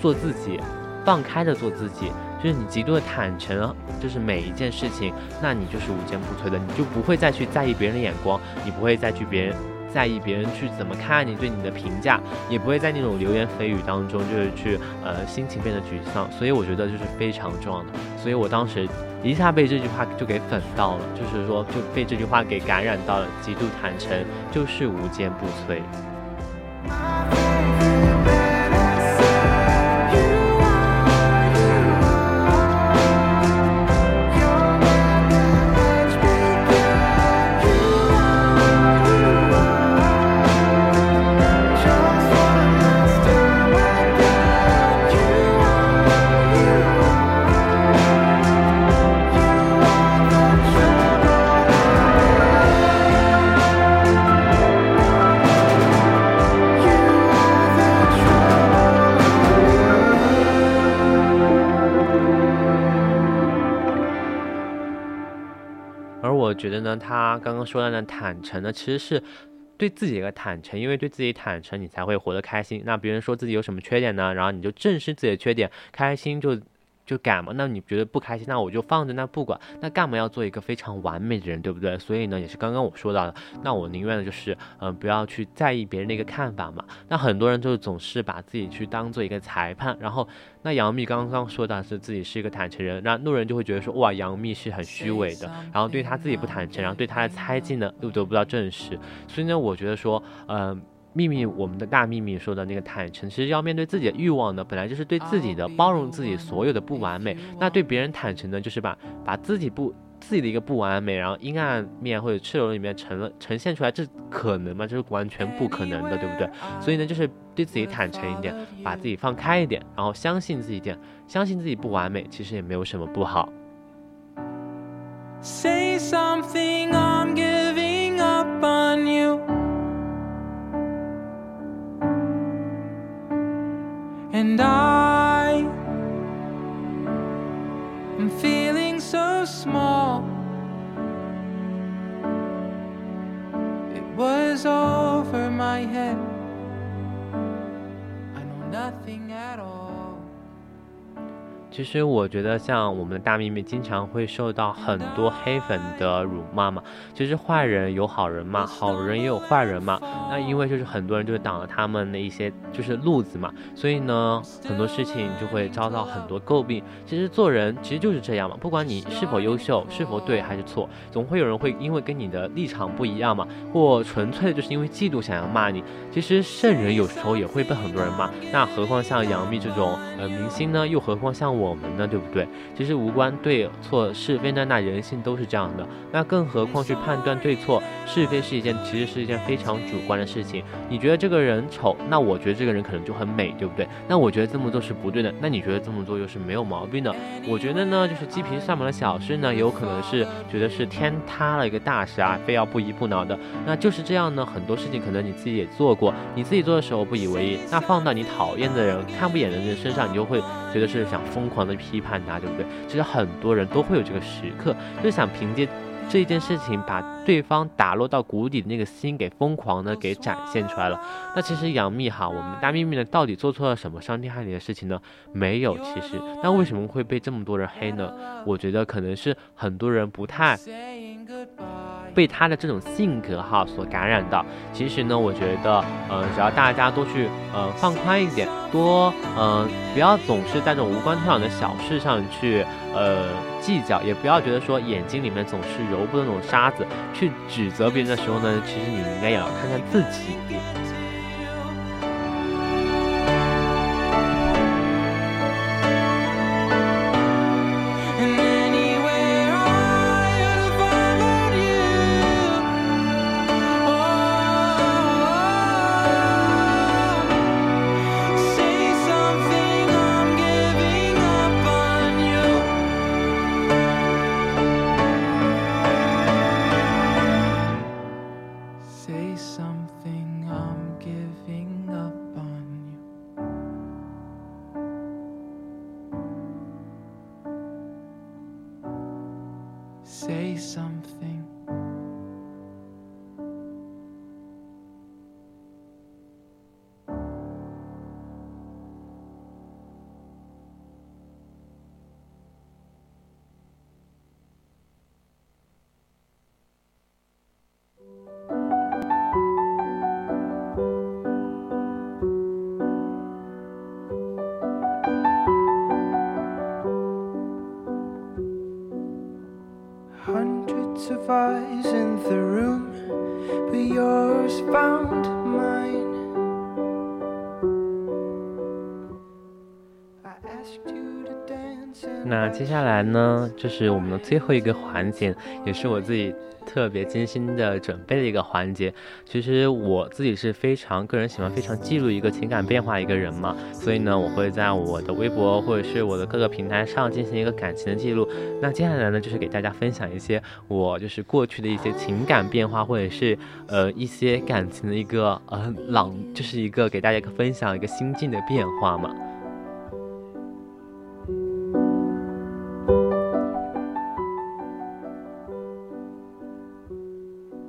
做自己，放开的做自己。就是你极度的坦诚，就是每一件事情，那你就是无坚不摧的，你就不会再去在意别人的眼光，你不会再去别人在意别人去怎么看你对你的评价，也不会在那种流言蜚语当中就是去呃心情变得沮丧。所以我觉得就是非常重要的。所以我当时一下被这句话就给粉到了，就是说就被这句话给感染到了，极度坦诚就是无坚不摧。觉得呢，他刚刚说的那坦诚呢，其实是对自己一个坦诚，因为对自己坦诚，你才会活得开心。那别人说自己有什么缺点呢？然后你就正视自己的缺点，开心就。就改嘛，那你觉得不开心，那我就放着，那不管，那干嘛要做一个非常完美的人，对不对？所以呢，也是刚刚我说到的，那我宁愿的就是，嗯，不要去在意别人的一个看法嘛。那很多人就是总是把自己去当做一个裁判，然后那杨幂刚刚说到是自己是一个坦诚人，那路人就会觉得说，哇，杨幂是很虚伪的，然后对她自己不坦诚，然后对她的猜忌呢又得不到证实，所以呢，我觉得说，嗯。秘密，我们的大秘密说的那个坦诚，其实要面对自己的欲望呢，本来就是对自己的包容，自己所有的不完美。那对别人坦诚呢，就是把把自己不自己的一个不完美，然后阴暗面或者赤裸里面呈了呈现出来，这可能吗？这是完全不可能的，对不对？所以呢，就是对自己坦诚一点，把自己放开一点，然后相信自己一点，相信自己不完美，其实也没有什么不好。Say something, I'm And I am feeling so small. 其实我觉得，像我们的大幂幂经常会受到很多黑粉的辱骂嘛。其实坏人有好人嘛，好人也有坏人嘛。那因为就是很多人就是挡了他们的一些就是路子嘛，所以呢，很多事情就会遭到很多诟病。其实做人其实就是这样嘛，不管你是否优秀，是否对还是错，总会有人会因为跟你的立场不一样嘛，或纯粹就是因为嫉妒想要骂你。其实圣人有时候也会被很多人骂，那何况像杨幂这种呃明星呢？又何况像我我们呢？对不对？其实无关对错是非呢，那人性都是这样的。那更何况去判断对错是非是一件其实是一件非常主观的事情。你觉得这个人丑，那我觉得这个人可能就很美，对不对？那我觉得这么做是不对的，那你觉得这么做又是没有毛病的？我觉得呢，就是鸡皮蒜毛的小事呢，有可能是觉得是天塌了一个大事啊，非要不依不挠的。那就是这样呢，很多事情可能你自己也做过，你自己做的时候不以为意，那放到你讨厌的人、看不眼的人身上，你就会觉得是想疯狂的批判他，对不对？其实很多人都会有这个时刻，就是想凭借这一件事情把对方打落到谷底的那个心给疯狂的给展现出来了。那其实杨幂哈，我们大幂幂呢，到底做错了什么伤天害理的事情呢？没有，其实，那为什么会被这么多人黑呢？我觉得可能是很多人不太。被他的这种性格哈所感染到。其实呢，我觉得，呃，只要大家多去呃放宽一点，多呃不要总是在这种无关痛痒的小事上去呃计较，也不要觉得说眼睛里面总是揉不动那种沙子，去指责别人的时候呢，其实你应该也要看看自己。Something, 接下来呢，就是我们的最后一个环节，也是我自己特别精心的准备的一个环节。其实我自己是非常个人喜欢非常记录一个情感变化一个人嘛，所以呢，我会在我的微博或者是我的各个平台上进行一个感情的记录。那接下来呢，就是给大家分享一些我就是过去的一些情感变化，或者是呃一些感情的一个呃朗，就是一个给大家分享一个心境的变化嘛。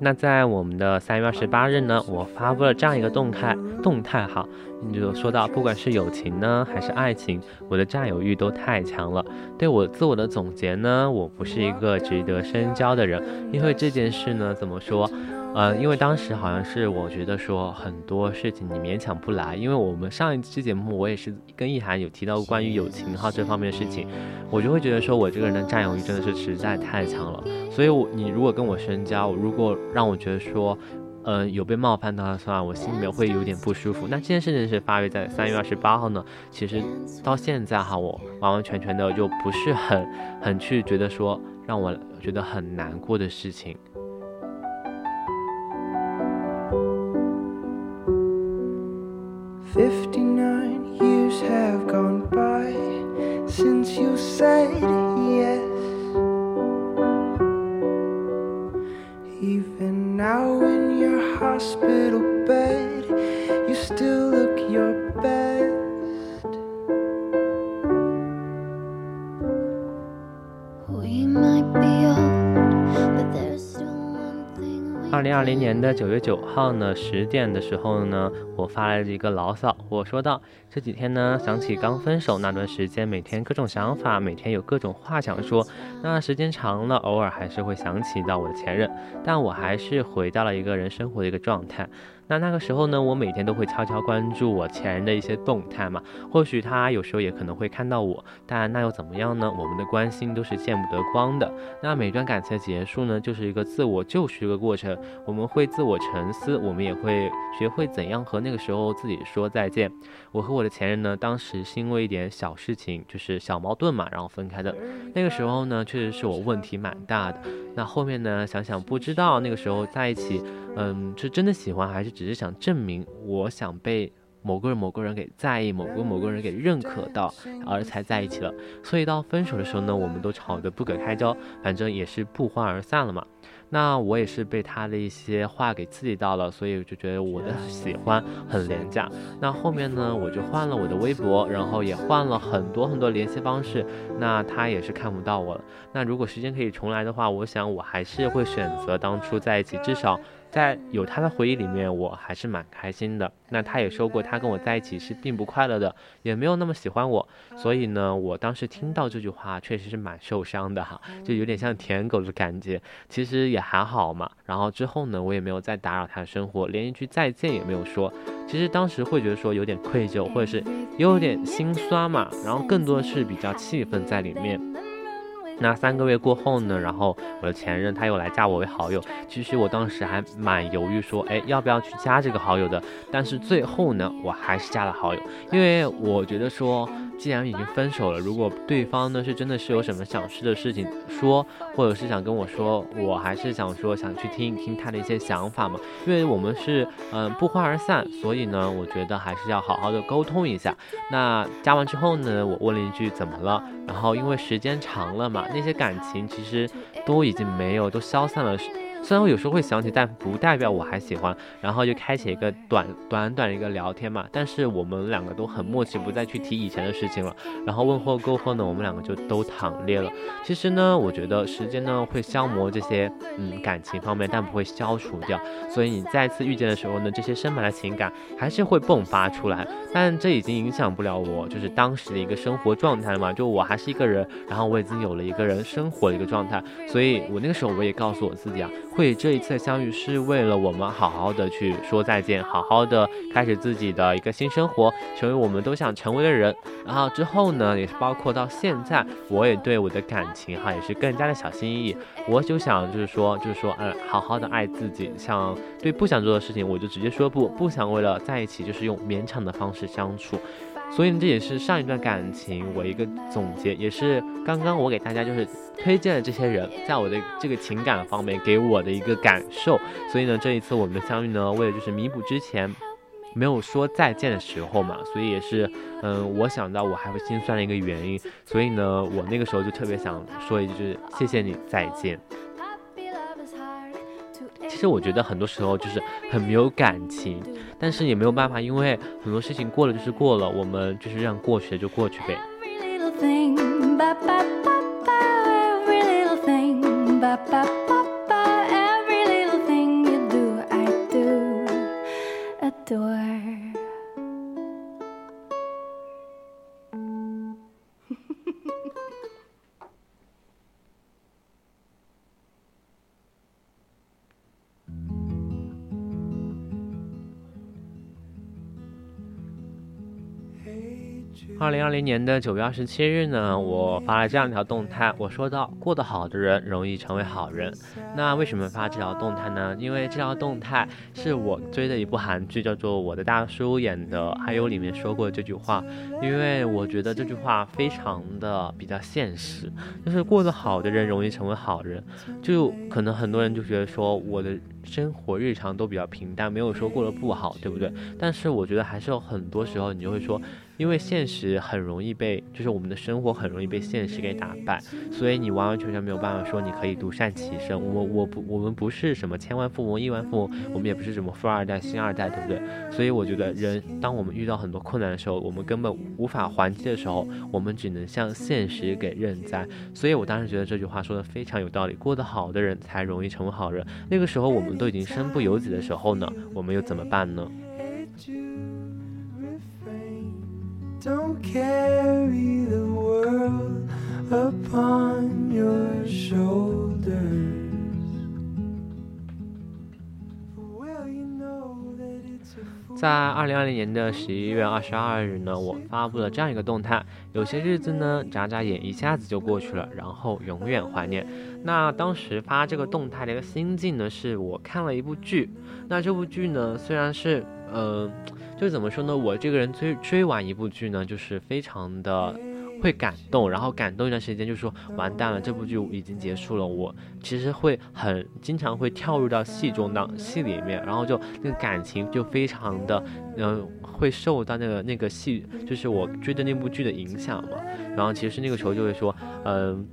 那在我们的三月二十八日呢，我发布了这样一个动态，动态哈，你就说到，不管是友情呢，还是爱情，我的占有欲都太强了。对我自我的总结呢，我不是一个值得深交的人，因为这件事呢，怎么说？呃，因为当时好像是我觉得说很多事情你勉强不来，因为我们上一期节目我也是跟易涵有提到过关于友情哈这方面的事情，我就会觉得说我这个人的占有欲真的是实在太强了，所以我你如果跟我深交，如果让我觉得说。呃，有被冒犯到的话，我心里面会有点不舒服。那这件事情是发生在三月二十八号呢，其实到现在哈，我完完全全的就不是很很去觉得说让我觉得很难过的事情。Fifty-nine years have gone by since you said yes. Even now in your hospital bed, you still look your best. We might be old, but there's still one thing we 二零二零年的九月九号呢，十点的时候呢， 我发来了一个牢骚，我说到这几天呢，想起刚分手那段时间，每天各种想法，每天有各种话想说。那时间长了，偶尔还是会想起到我的前任，但我还是回到了一个人生活的一个状态。那那个时候呢，我每天都会悄悄关注我前任的一些动态嘛，或许他有时候也可能会看到我，但那又怎么样呢？我们的关心都是见不得光的。那每段感情的结束呢，就是一个自我救赎的过程，我们会自我沉思，我们也会学会怎样和那那个时候自己说再见。我和我的前任呢，当时是因为一点小事情，就是小矛盾嘛，然后分开的。那个时候呢，确实是我问题蛮大的。那后面呢，想想不知道那个时候在一起，嗯，是真的喜欢还是？只是想证明，我想被某个人、某个人给在意，某个某个人给认可到，而才在一起了。所以到分手的时候呢，我们都吵得不可开交，反正也是不欢而散了嘛。那我也是被他的一些话给刺激到了，所以我就觉得我的喜欢很廉价。那后面呢，我就换了我的微博，然后也换了很多很多联系方式。那他也是看不到我了。那如果时间可以重来的话，我想我还是会选择当初在一起，至少。在有他的回忆里面，我还是蛮开心的。那他也说过，他跟我在一起是并不快乐的，也没有那么喜欢我。所以呢，我当时听到这句话，确实是蛮受伤的哈，就有点像舔狗的感觉。其实也还好嘛。然后之后呢，我也没有再打扰他的生活，连一句再见也没有说。其实当时会觉得说有点愧疚，或者是也有点心酸嘛。然后更多的是比较气愤在里面。那三个月过后呢，然后我的前任他又来加我为好友。其实我当时还蛮犹豫，说，哎，要不要去加这个好友的？但是最后呢，我还是加了好友，因为我觉得说。既然已经分手了，如果对方呢是真的是有什么想说的事情说，或者是想跟我说，我还是想说想去听一听他的一些想法嘛。因为我们是嗯不欢而散，所以呢，我觉得还是要好好的沟通一下。那加完之后呢，我问了一句怎么了，然后因为时间长了嘛，那些感情其实都已经没有，都消散了。虽然我有时候会想起，但不代表我还喜欢。然后就开启一个短短短的一个聊天嘛，但是我们两个都很默契，不再去提以前的事情了。然后问候过后呢，我们两个就都躺裂了。其实呢，我觉得时间呢会消磨这些嗯感情方面，但不会消除掉。所以你再次遇见的时候呢，这些深埋的情感还是会迸发出来。但这已经影响不了我，就是当时的一个生活状态嘛。就我还是一个人，然后我已经有了一个人生活的一个状态。所以我那个时候我也告诉我自己啊。会这一次的相遇是为了我们好好的去说再见，好好的开始自己的一个新生活，成为我们都想成为的人。然后之后呢，也是包括到现在，我也对我的感情哈也是更加的小心翼翼。我就想就是说，就是说，嗯，好好的爱自己。像对不想做的事情，我就直接说不，不想为了在一起就是用勉强的方式相处。所以呢，这也是上一段感情我一个总结，也是刚刚我给大家就是推荐的这些人，在我的这个情感方面给我的一个感受。所以呢，这一次我们的相遇呢，为了就是弥补之前没有说再见的时候嘛，所以也是嗯，我想到我还会心酸的一个原因。所以呢，我那个时候就特别想说一句，谢谢你再见。其实我觉得很多时候就是很没有感情，但是也没有办法，因为很多事情过了就是过了，我们就是让过去的就过去呗。二零二零年的九月二十七日呢，我发了这样一条动态，我说到过得好的人容易成为好人。那为什么发这条动态呢？因为这条动态是我追的一部韩剧，叫做《我的大叔》演的，还有里面说过这句话。因为我觉得这句话非常的比较现实，就是过得好的人容易成为好人。就可能很多人就觉得说我的。生活日常都比较平淡，没有说过得不好，对不对？但是我觉得还是有很多时候，你就会说，因为现实很容易被，就是我们的生活很容易被现实给打败，所以你完完全全没有办法说你可以独善其身。我我不我们不是什么千万富翁、亿万富翁，我们也不是什么富二代、星二代，对不对？所以我觉得人，当我们遇到很多困难的时候，我们根本无法还击的时候，我们只能向现实给认栽。所以我当时觉得这句话说的非常有道理，过得好的人才容易成为好人。那个时候我们。们都已经身不由己的时候呢，我们又怎么办呢？Don't carry the world upon your shoulders. Well, you know that it's a fool. 在二零二零年的十一月二十二日呢，我发布了这样一个动态：有些日子呢，眨眨眼一下子就过去了，然后永远怀念。那当时发这个动态的一个心境呢，是我看了一部剧。那这部剧呢，虽然是，呃，就是怎么说呢，我这个人追追完一部剧呢，就是非常的。会感动，然后感动一段时间，就说完蛋了，这部剧已经结束了。我其实会很经常会跳入到戏中当戏里面，然后就那个感情就非常的，嗯、会受到那个那个戏，就是我追的那部剧的影响嘛。然后其实那个时候就会说，嗯、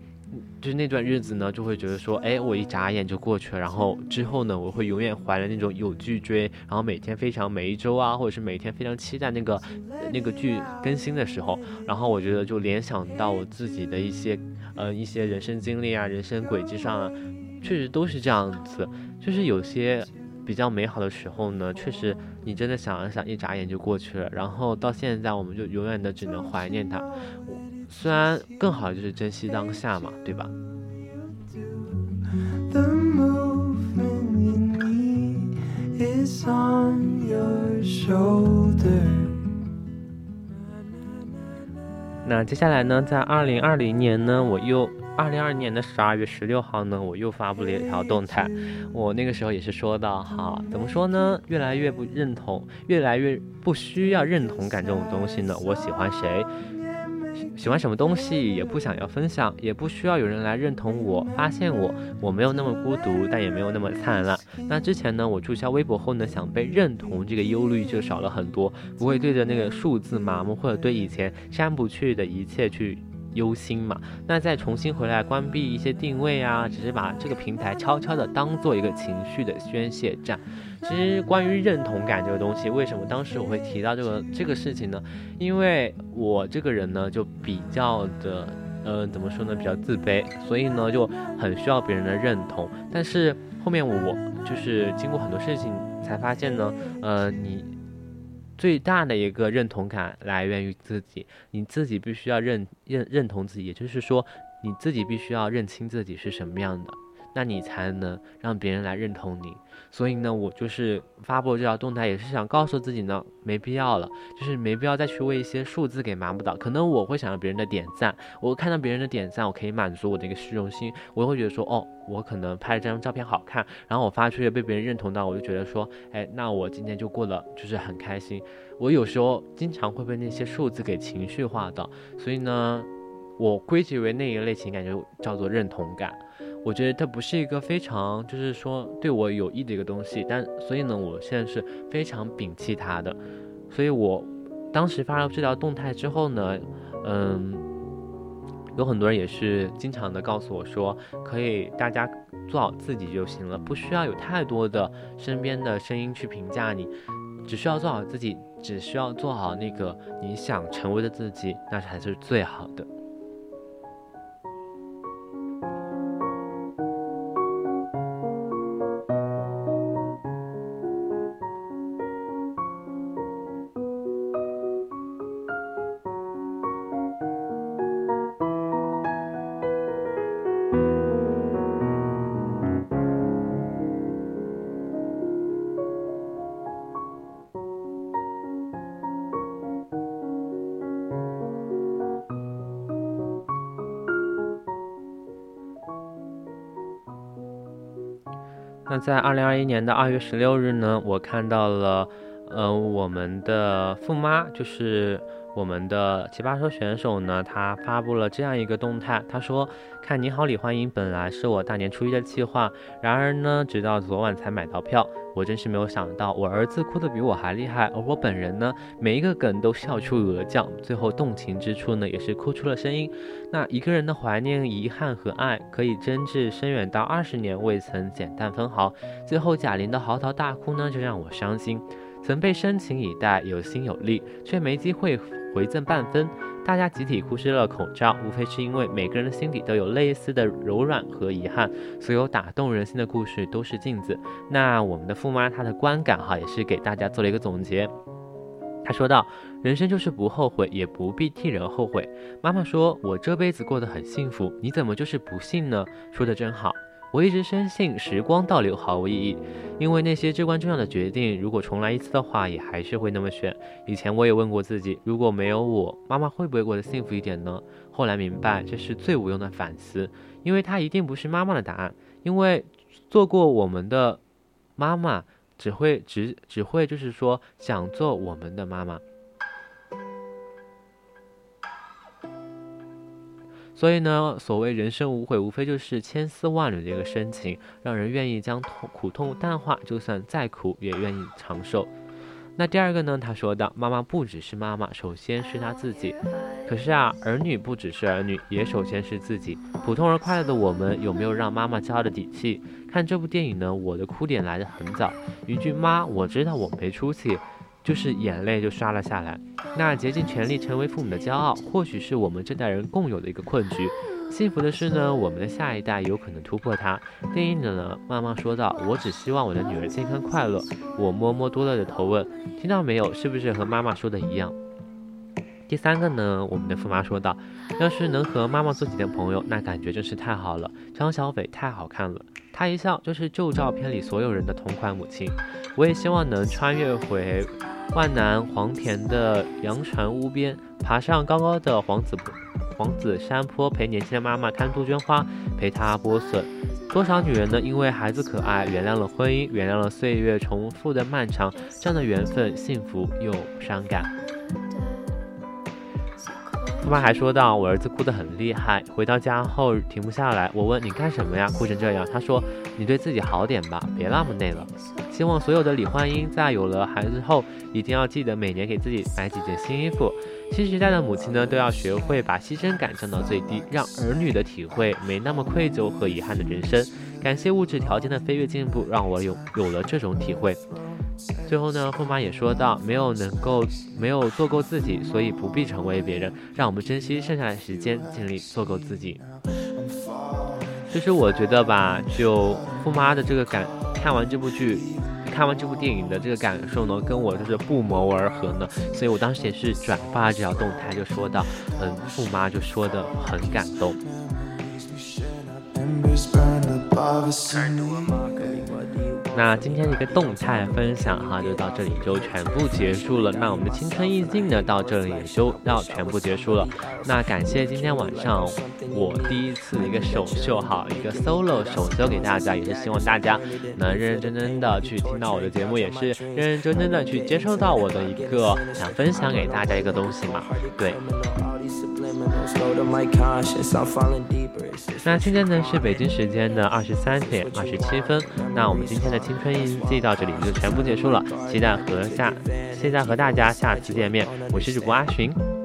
就是那段日子呢，就会觉得说，哎，我一眨眼就过去了。然后之后呢，我会永远怀着那种有剧追，然后每天非常每一周啊，或者是每天非常期待那个那个剧更新的时候。然后我觉得就联想到我自己的一些，呃，一些人生经历啊，人生轨迹上啊，确实都是这样子。就是有些比较美好的时候呢，确实你真的想一想，一眨眼就过去了。然后到现在，我们就永远的只能怀念它。我虽然更好的就是珍惜当下嘛，对吧？The movement you need is on your shoulder. 那接下来呢，在二零二零年呢，我又二零二年的十二月十六号呢，我又发布了一条动态。我那个时候也是说到，哈，怎么说呢？越来越不认同，越来越不需要认同感这种东西呢。我喜欢谁，喜欢什么东西，也不想要分享，也不需要有人来认同我，发现我，我没有那么孤独，但也没有那么灿烂。那之前呢，我注销微博后呢，想被认同这个忧虑就少了很多，不会对着那个数字麻木，或者对以前删不去的一切去忧心嘛。那再重新回来关闭一些定位啊，只是把这个平台悄悄的当做一个情绪的宣泄站。其实关于认同感这个东西，为什么当时我会提到这个这个事情呢？因为我这个人呢，就比较的。呃，怎么说呢？比较自卑，所以呢，就很需要别人的认同。但是后面我就是经过很多事情才发现呢，呃，你最大的一个认同感来源于自己，你自己必须要认认认同自己，也就是说，你自己必须要认清自己是什么样的，那你才能让别人来认同你。所以呢，我就是发布这条动态，也是想告诉自己呢，没必要了，就是没必要再去为一些数字给麻木到。可能我会想要别人的点赞，我看到别人的点赞，我可以满足我的一个虚荣心，我会觉得说，哦，我可能拍了这张照片好看，然后我发出去被别人认同到，我就觉得说，哎，那我今天就过得就是很开心。我有时候经常会被那些数字给情绪化到，所以呢，我归结为那一类情感就叫做认同感。我觉得它不是一个非常就是说对我有益的一个东西，但所以呢，我现在是非常摒弃它的。所以我当时发了这条动态之后呢，嗯，有很多人也是经常的告诉我说，可以大家做好自己就行了，不需要有太多的身边的声音去评价你，只需要做好自己，只需要做好那个你想成为的自己，那才是最好的。在二零二一年的二月十六日呢，我看到了，呃，我们的富妈，就是我们的奇葩说选手呢，她发布了这样一个动态，她说：“看你好，李焕英本来是我大年初一的计划，然而呢，直到昨晚才买到票。我真是没有想到，我儿子哭得比我还厉害，而我本人呢，每一个梗都笑出鹅叫，最后动情之处呢，也是哭出了声音。那一个人的怀念、遗憾和爱，可以真挚深远到二十年未曾减淡分毫。最后贾玲的嚎啕大哭呢，就让我伤心。曾被深情以待，有心有力，却没机会回赠半分。大家集体哭湿了口罩，无非是因为每个人的心底都有类似的柔软和遗憾。所有打动人心的故事都是镜子。那我们的富妈她的观感哈，也是给大家做了一个总结。她说道：“人生就是不后悔，也不必替人后悔。”妈妈说：“我这辈子过得很幸福，你怎么就是不幸呢？”说的真好。我一直深信时光倒流毫无意义，因为那些至关重要的决定，如果重来一次的话，也还是会那么选。以前我也问过自己，如果没有我，妈妈会不会过得幸福一点呢？后来明白，这是最无用的反思，因为它一定不是妈妈的答案。因为做过我们的妈妈，只会只只会就是说想做我们的妈妈。所以呢，所谓人生无悔，无非就是千丝万缕的一个深情，让人愿意将痛苦痛淡化，就算再苦也愿意长寿。那第二个呢？他说道：“妈妈不只是妈妈，首先是她自己。可是啊，儿女不只是儿女，也首先是自己。普通而快乐的我们，有没有让妈妈骄傲的底气？看这部电影呢，我的哭点来得很早，一句妈，我知道我没出息。”就是眼泪就刷了下来。那竭尽全力成为父母的骄傲，或许是我们这代人共有的一个困局。幸福的是呢，我们的下一代有可能突破它。电影的呢，妈妈说道：“我只希望我的女儿健康快乐。”我摸摸多乐的头问：“听到没有？是不是和妈妈说的一样？”第三个呢，我们的父妈说道：“要是能和妈妈做几天朋友，那感觉真是太好了。”张小斐太好看了，她一笑就是旧照片里所有人的同款母亲。我也希望能穿越回。万南黄田的洋船屋边，爬上高高的黄子黄子山坡，陪年轻的妈妈看杜鹃花，陪她剥笋。多少女人呢？因为孩子可爱，原谅了婚姻，原谅了岁月重复的漫长，这样的缘分，幸福又伤感。妈妈还说到，我儿子哭得很厉害，回到家后停不下来。我问你干什么呀？哭成这样。他说：“你对自己好点吧，别那么累了。”希望所有的李焕英在有了孩子后，一定要记得每年给自己买几件新衣服。新时代的母亲呢，都要学会把牺牲感降到最低，让儿女的体会没那么愧疚和遗憾的人生。感谢物质条件的飞跃进步，让我有有了这种体会。最后呢，后妈也说到，没有能够没有做够自己，所以不必成为别人。让我们珍惜剩下的时间，尽力做够自己。其实我觉得吧，就后妈的这个感，看完这部剧，看完这部电影的这个感受呢，跟我就是不谋而合呢。所以我当时也是转发这条动态，就说到，嗯，富妈就说的很感动。那今天的一个动态分享哈，就到这里就全部结束了。那我们的青春意境呢，到这里也就要全部结束了。那感谢今天晚上我第一次的一个首秀哈，一个 solo 首秀给大家，也是希望大家能认认真真的去听到我的节目，也是认认真真的去接受到我的一个想分享给大家一个东西嘛。对。那现在呢是北京时间的二十三点二十七分。那我们今天的青春印记到这里就全部结束了，期待和下，期待和大家下次见面。我是主播阿寻。